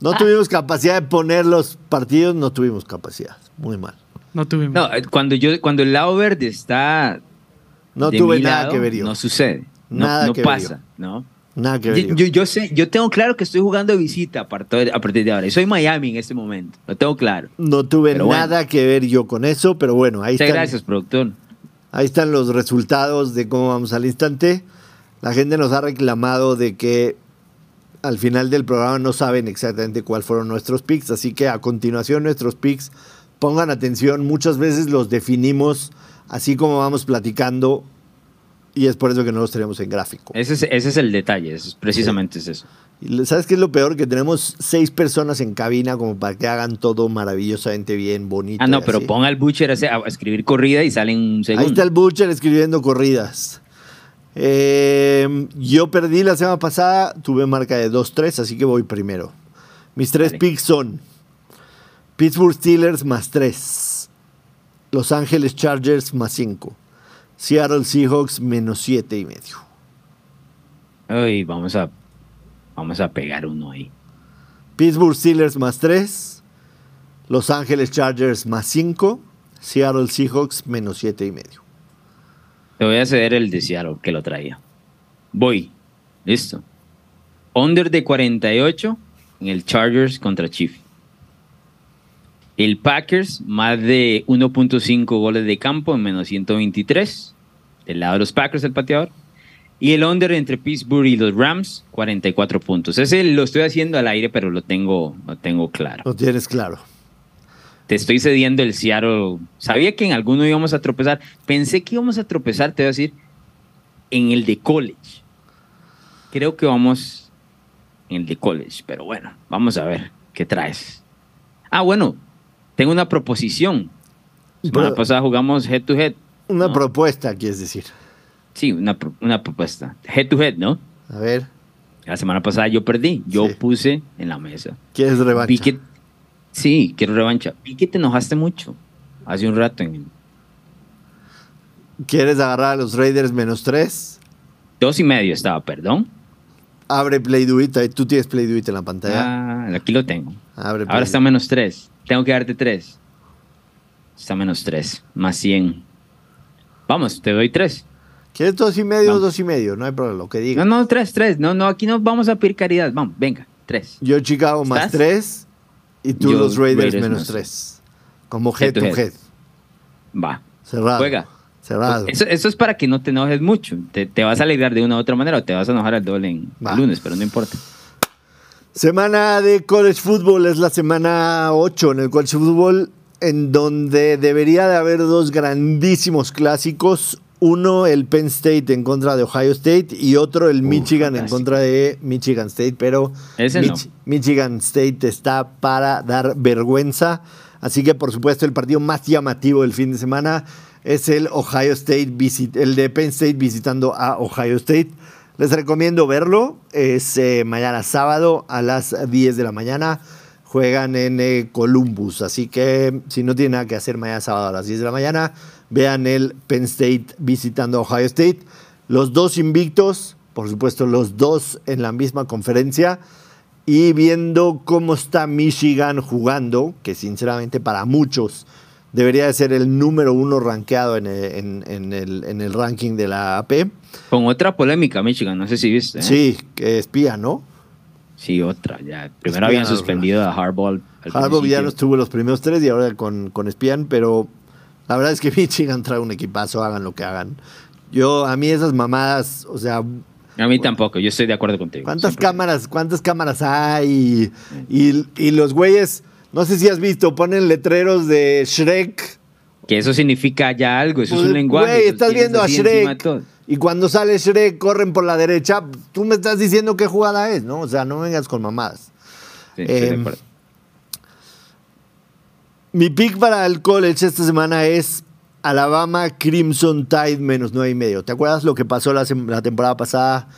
S1: no tuvimos capacidad de poner los partidos, no tuvimos capacidad. Muy mal.
S3: No tuvimos.
S2: No, eh, cuando yo, cuando el lado verde está
S1: No
S2: de
S1: tuve
S2: mi
S1: nada
S2: lado,
S1: que ver yo.
S2: No sucede. No,
S1: Nada
S2: no
S1: que ver
S2: pasa, ¿no?
S1: Nada que ver.
S2: Yo,
S1: yo.
S2: yo- sé, yo tengo claro que estoy jugando de visita a partir, a partir de ahora. Y soy Miami en este momento. Lo tengo claro.
S1: No tuve
S2: Pero bueno.
S1: nada que ver yo con eso, pero bueno, ahí
S2: Muchas
S1: están,
S2: gracias, productor.
S1: ahí están los resultados de cómo vamos al instante. La gente nos ha reclamado de que al final del programa no saben exactamente cuáles fueron nuestros picks, así que a continuación nuestros picks, pongan atención, muchas veces los definimos así como vamos platicando y es por eso que no los tenemos en gráfico.
S2: Ese es, ese es el detalle. es- precisamente es eso.
S1: ¿Sabes qué es lo peor? Que tenemos seis personas en cabina como para que hagan todo maravillosamente bien, bonito.
S2: Ah, no, pero
S1: así.
S2: ponga al Butcher a, escribir corrida y sale en un segundo.
S1: Ahí está el Butcher escribiendo corridas. Eh, yo perdí la semana pasada, tuve marca de 2-3, así que voy primero. Mis tres picks son Pittsburgh Steelers más 3, Los Ángeles Chargers más 5, Seattle Seahawks menos 7 y medio.
S2: Ay, vamos a, vamos a pegar uno ahí.
S1: Pittsburgh Steelers más 3, Los Ángeles Chargers más 5, Seattle Seahawks menos 7 y medio.
S2: Te voy a ceder el de que lo traía. Voy. Listo. Under de 48 en el Chargers contra Chief. El Packers, más de 1.5 goles de campo en menos 123. Del lado de los Packers, el pateador. Y el under entre Pittsburgh y los Rams, 44 puntos. Ese lo estoy haciendo al aire, pero lo tengo, lo tengo claro.
S1: Lo tienes claro.
S2: Te estoy cediendo el Seattle. Sabía que en alguno íbamos a tropezar. Pensé que íbamos a tropezar, te voy a decir, en el de college. Creo que vamos en el de college, pero bueno, vamos a ver qué traes. Ah, bueno, tengo una proposición. Semana
S1: Pero-
S2: pasada jugamos head to head.
S1: Una
S2: No.
S1: propuesta, quieres decir.
S2: Sí, una, una propuesta. Head to head, ¿no?
S1: A ver,
S2: La semana pasada yo perdí. Yo
S1: Sí.
S2: puse en la mesa.
S1: ¿quieres revancha?
S2: Vi que, sí, quiero revancha. Vi que te enojaste mucho hace un rato. En
S1: ¿Quieres agarrar a los Raiders menos 3?
S2: dos y medio estaba, perdón.
S1: Abre Play Do It. Tú tienes Play Do It en la pantalla.
S2: Ah, aquí lo tengo.
S1: Abre
S2: Ahora está menos 3. Tengo que darte 3. Está menos 3. Más 100. Vamos, te doy 3.
S1: ¿Quieres dos y medio
S2: Vamos.
S1: dos y medio? No hay problema, lo que
S2: No,
S1: diga.
S2: no, 3, 3. No, no, aquí no vamos a pedir caridad. Vamos, venga, 3.
S1: Yo Chicago más
S2: ¿Estás?
S1: 3 y tú
S2: Yo
S1: los Raiders,
S2: Raiders
S1: menos
S2: menos
S1: 3. Como head,
S2: Head to head.
S1: head.
S2: Va.
S1: Cerrado.
S2: Juega.
S1: Cerrado.
S2: Eso, eso es para que no te enojes mucho. Te, te vas a alegrar de una u otra manera o te vas a enojar al doble en
S1: Va.
S2: lunes, pero no importa.
S1: Semana de college football es la semana 8 en el college football, en donde debería de haber dos grandísimos clásicos. Uno, el Penn State en contra de Ohio State y otro, el Michigan en contra de Michigan State. Pero
S2: Ese no.
S1: Michigan State está para dar vergüenza. Así que, por supuesto, el partido más llamativo del fin de semana es el Ohio State, visit- el de Penn State visitando a Ohio State. Les recomiendo verlo. Es eh, mañana sábado a las 10 de la mañana. Juegan en eh, Columbus. Así que si no tienen nada que hacer mañana sábado a las 10 de la mañana, vean el Penn State visitando a Ohio State. Los dos invictos, por supuesto, los dos en la misma conferencia. Y viendo cómo está Michigan jugando, que sinceramente para muchos debería de ser el número uno rankeado en el, en- en el- en el ranking de la AP.
S2: Con otra polémica, Michigan, no sé si viste. ¿eh?
S1: Sí, que espía, ¿no?
S2: Sí, otra. Ya. Primero habían suspendido a Harbaugh.
S1: Harbaugh ya no estuvo los primeros tres y ahora con, con Espian, pero la verdad es que Michigan trae un equipazo, hagan lo que hagan. Yo, a mí esas mamadas, o sea,
S2: A mí tampoco, yo estoy de acuerdo contigo.
S1: ¿Cuántas
S2: 100%.
S1: cámaras, cuántas cámaras hay? Y, y los güeyes, no sé si has visto, ponen letreros de Shrek.
S2: Que eso significa ya algo, eso es
S1: Pues,
S2: un lenguaje.
S1: Güey, estás viendo a Shrek. Y cuando sale Shrek, corren por la derecha. Tú me estás diciendo qué jugada es, ¿no? O sea, no vengas con mamadas.
S2: Sí, estoy de
S1: Em,
S2: acuerdo.
S1: Mi pick para el college esta semana es Alabama Crimson Tide menos nueve y medio. ¿Te acuerdas lo que pasó la, temporada pasada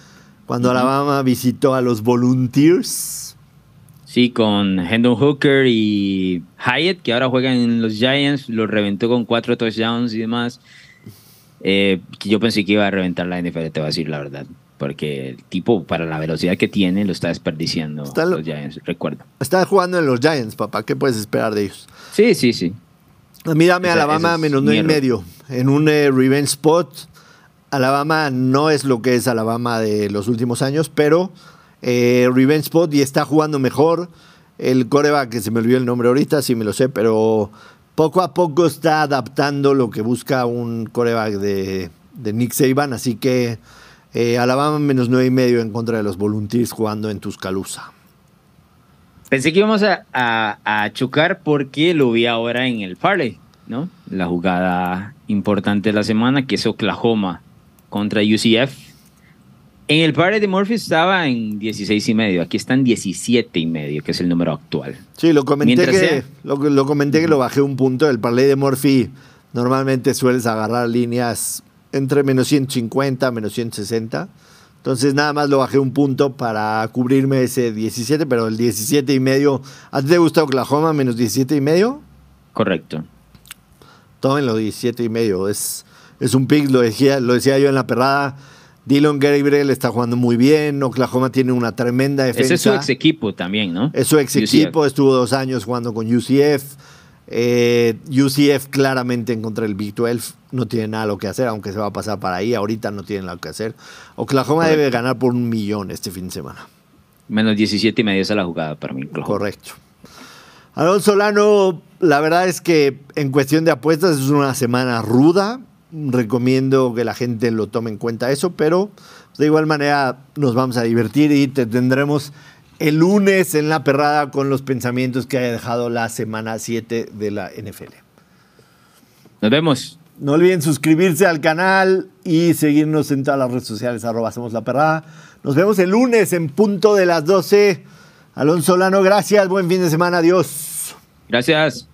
S1: cuando Alabama visitó a los Volunteers?
S2: Sí, con Hendon Hooker y Hyatt, que ahora juegan en los Giants, los reventó con cuatro touchdowns y demás. Eh, yo pensé que iba a reventar la NFL, te voy a decir la verdad. Porque el tipo, para la velocidad que tiene, lo está desperdiciando
S1: Está lo-
S2: los Giants, recuerdo.
S1: Están jugando en los Giants, papá. ¿Qué puedes esperar de ellos?
S2: Sí, sí, sí.
S1: A mí dame
S2: Ese-
S1: Alabama menos nueve y medio. En un eh, revenge spot, Alabama no es lo que es Alabama de los últimos años, pero eh, revenge spot y está jugando mejor. El coreback, que se me olvidó el nombre ahorita, sí me lo sé, pero poco a poco está adaptando lo que busca un coreback de, de Nick Saban. Así que eh, Alabama menos nueve y medio en contra de los Volunteers jugando en Tuscaloosa.
S2: Pensé que íbamos a, a- a chocar porque lo vi ahora en el parlay, ¿no? La jugada importante de la semana, que es Oklahoma contra UCF. En el parlay de Murphy estaba en 16 y medio, aquí está en 17 y medio, que es el número actual.
S1: Sí, lo comenté,
S2: Mientras
S1: que,
S2: sea.
S1: lo, lo comenté que lo bajé un punto. El parlay de Murphy normalmente sueles agarrar líneas entre menos 150, menos 160. Entonces nada más lo bajé un punto para cubrirme ese 17, pero el 17 y medio. ¿A ti te gusta Oklahoma menos 17 y medio?
S2: Correcto.
S1: Tómenlo 17 y medio. Es, es un pick, lo decía, lo decía yo en la perrada. Dylan Gabriel está jugando muy bien. Oklahoma tiene una tremenda defensa.
S2: Ese es su ex equipo también, ¿no?
S1: Es su ex
S2: UCF.
S1: equipo, estuvo dos años jugando con UCF. Eh, UCF claramente en contra del Big 12 no tiene nada lo que hacer, aunque se va a pasar para ahí. Ahorita no tiene nada que hacer. Oklahoma
S2: Correcto.
S1: debe ganar por un millón este fin de semana.
S2: Menos 17 y medio esa es la jugada para mí. Oklahoma.
S1: Correcto. Alonso Solano, la verdad es que en cuestión de apuestas es una semana ruda. Recomiendo que la gente lo tome en cuenta eso, pero de igual manera nos vamos a divertir y te tendremos el lunes en la perrada con los pensamientos que haya dejado la semana 7 de la NFL.
S2: Nos vemos.
S1: No olviden suscribirse al canal y seguirnos en todas las redes sociales, arroba hacemos la perrada. Nos vemos el lunes en punto de las 12. Alonso Solano, gracias, buen fin de semana, adiós.
S2: Gracias.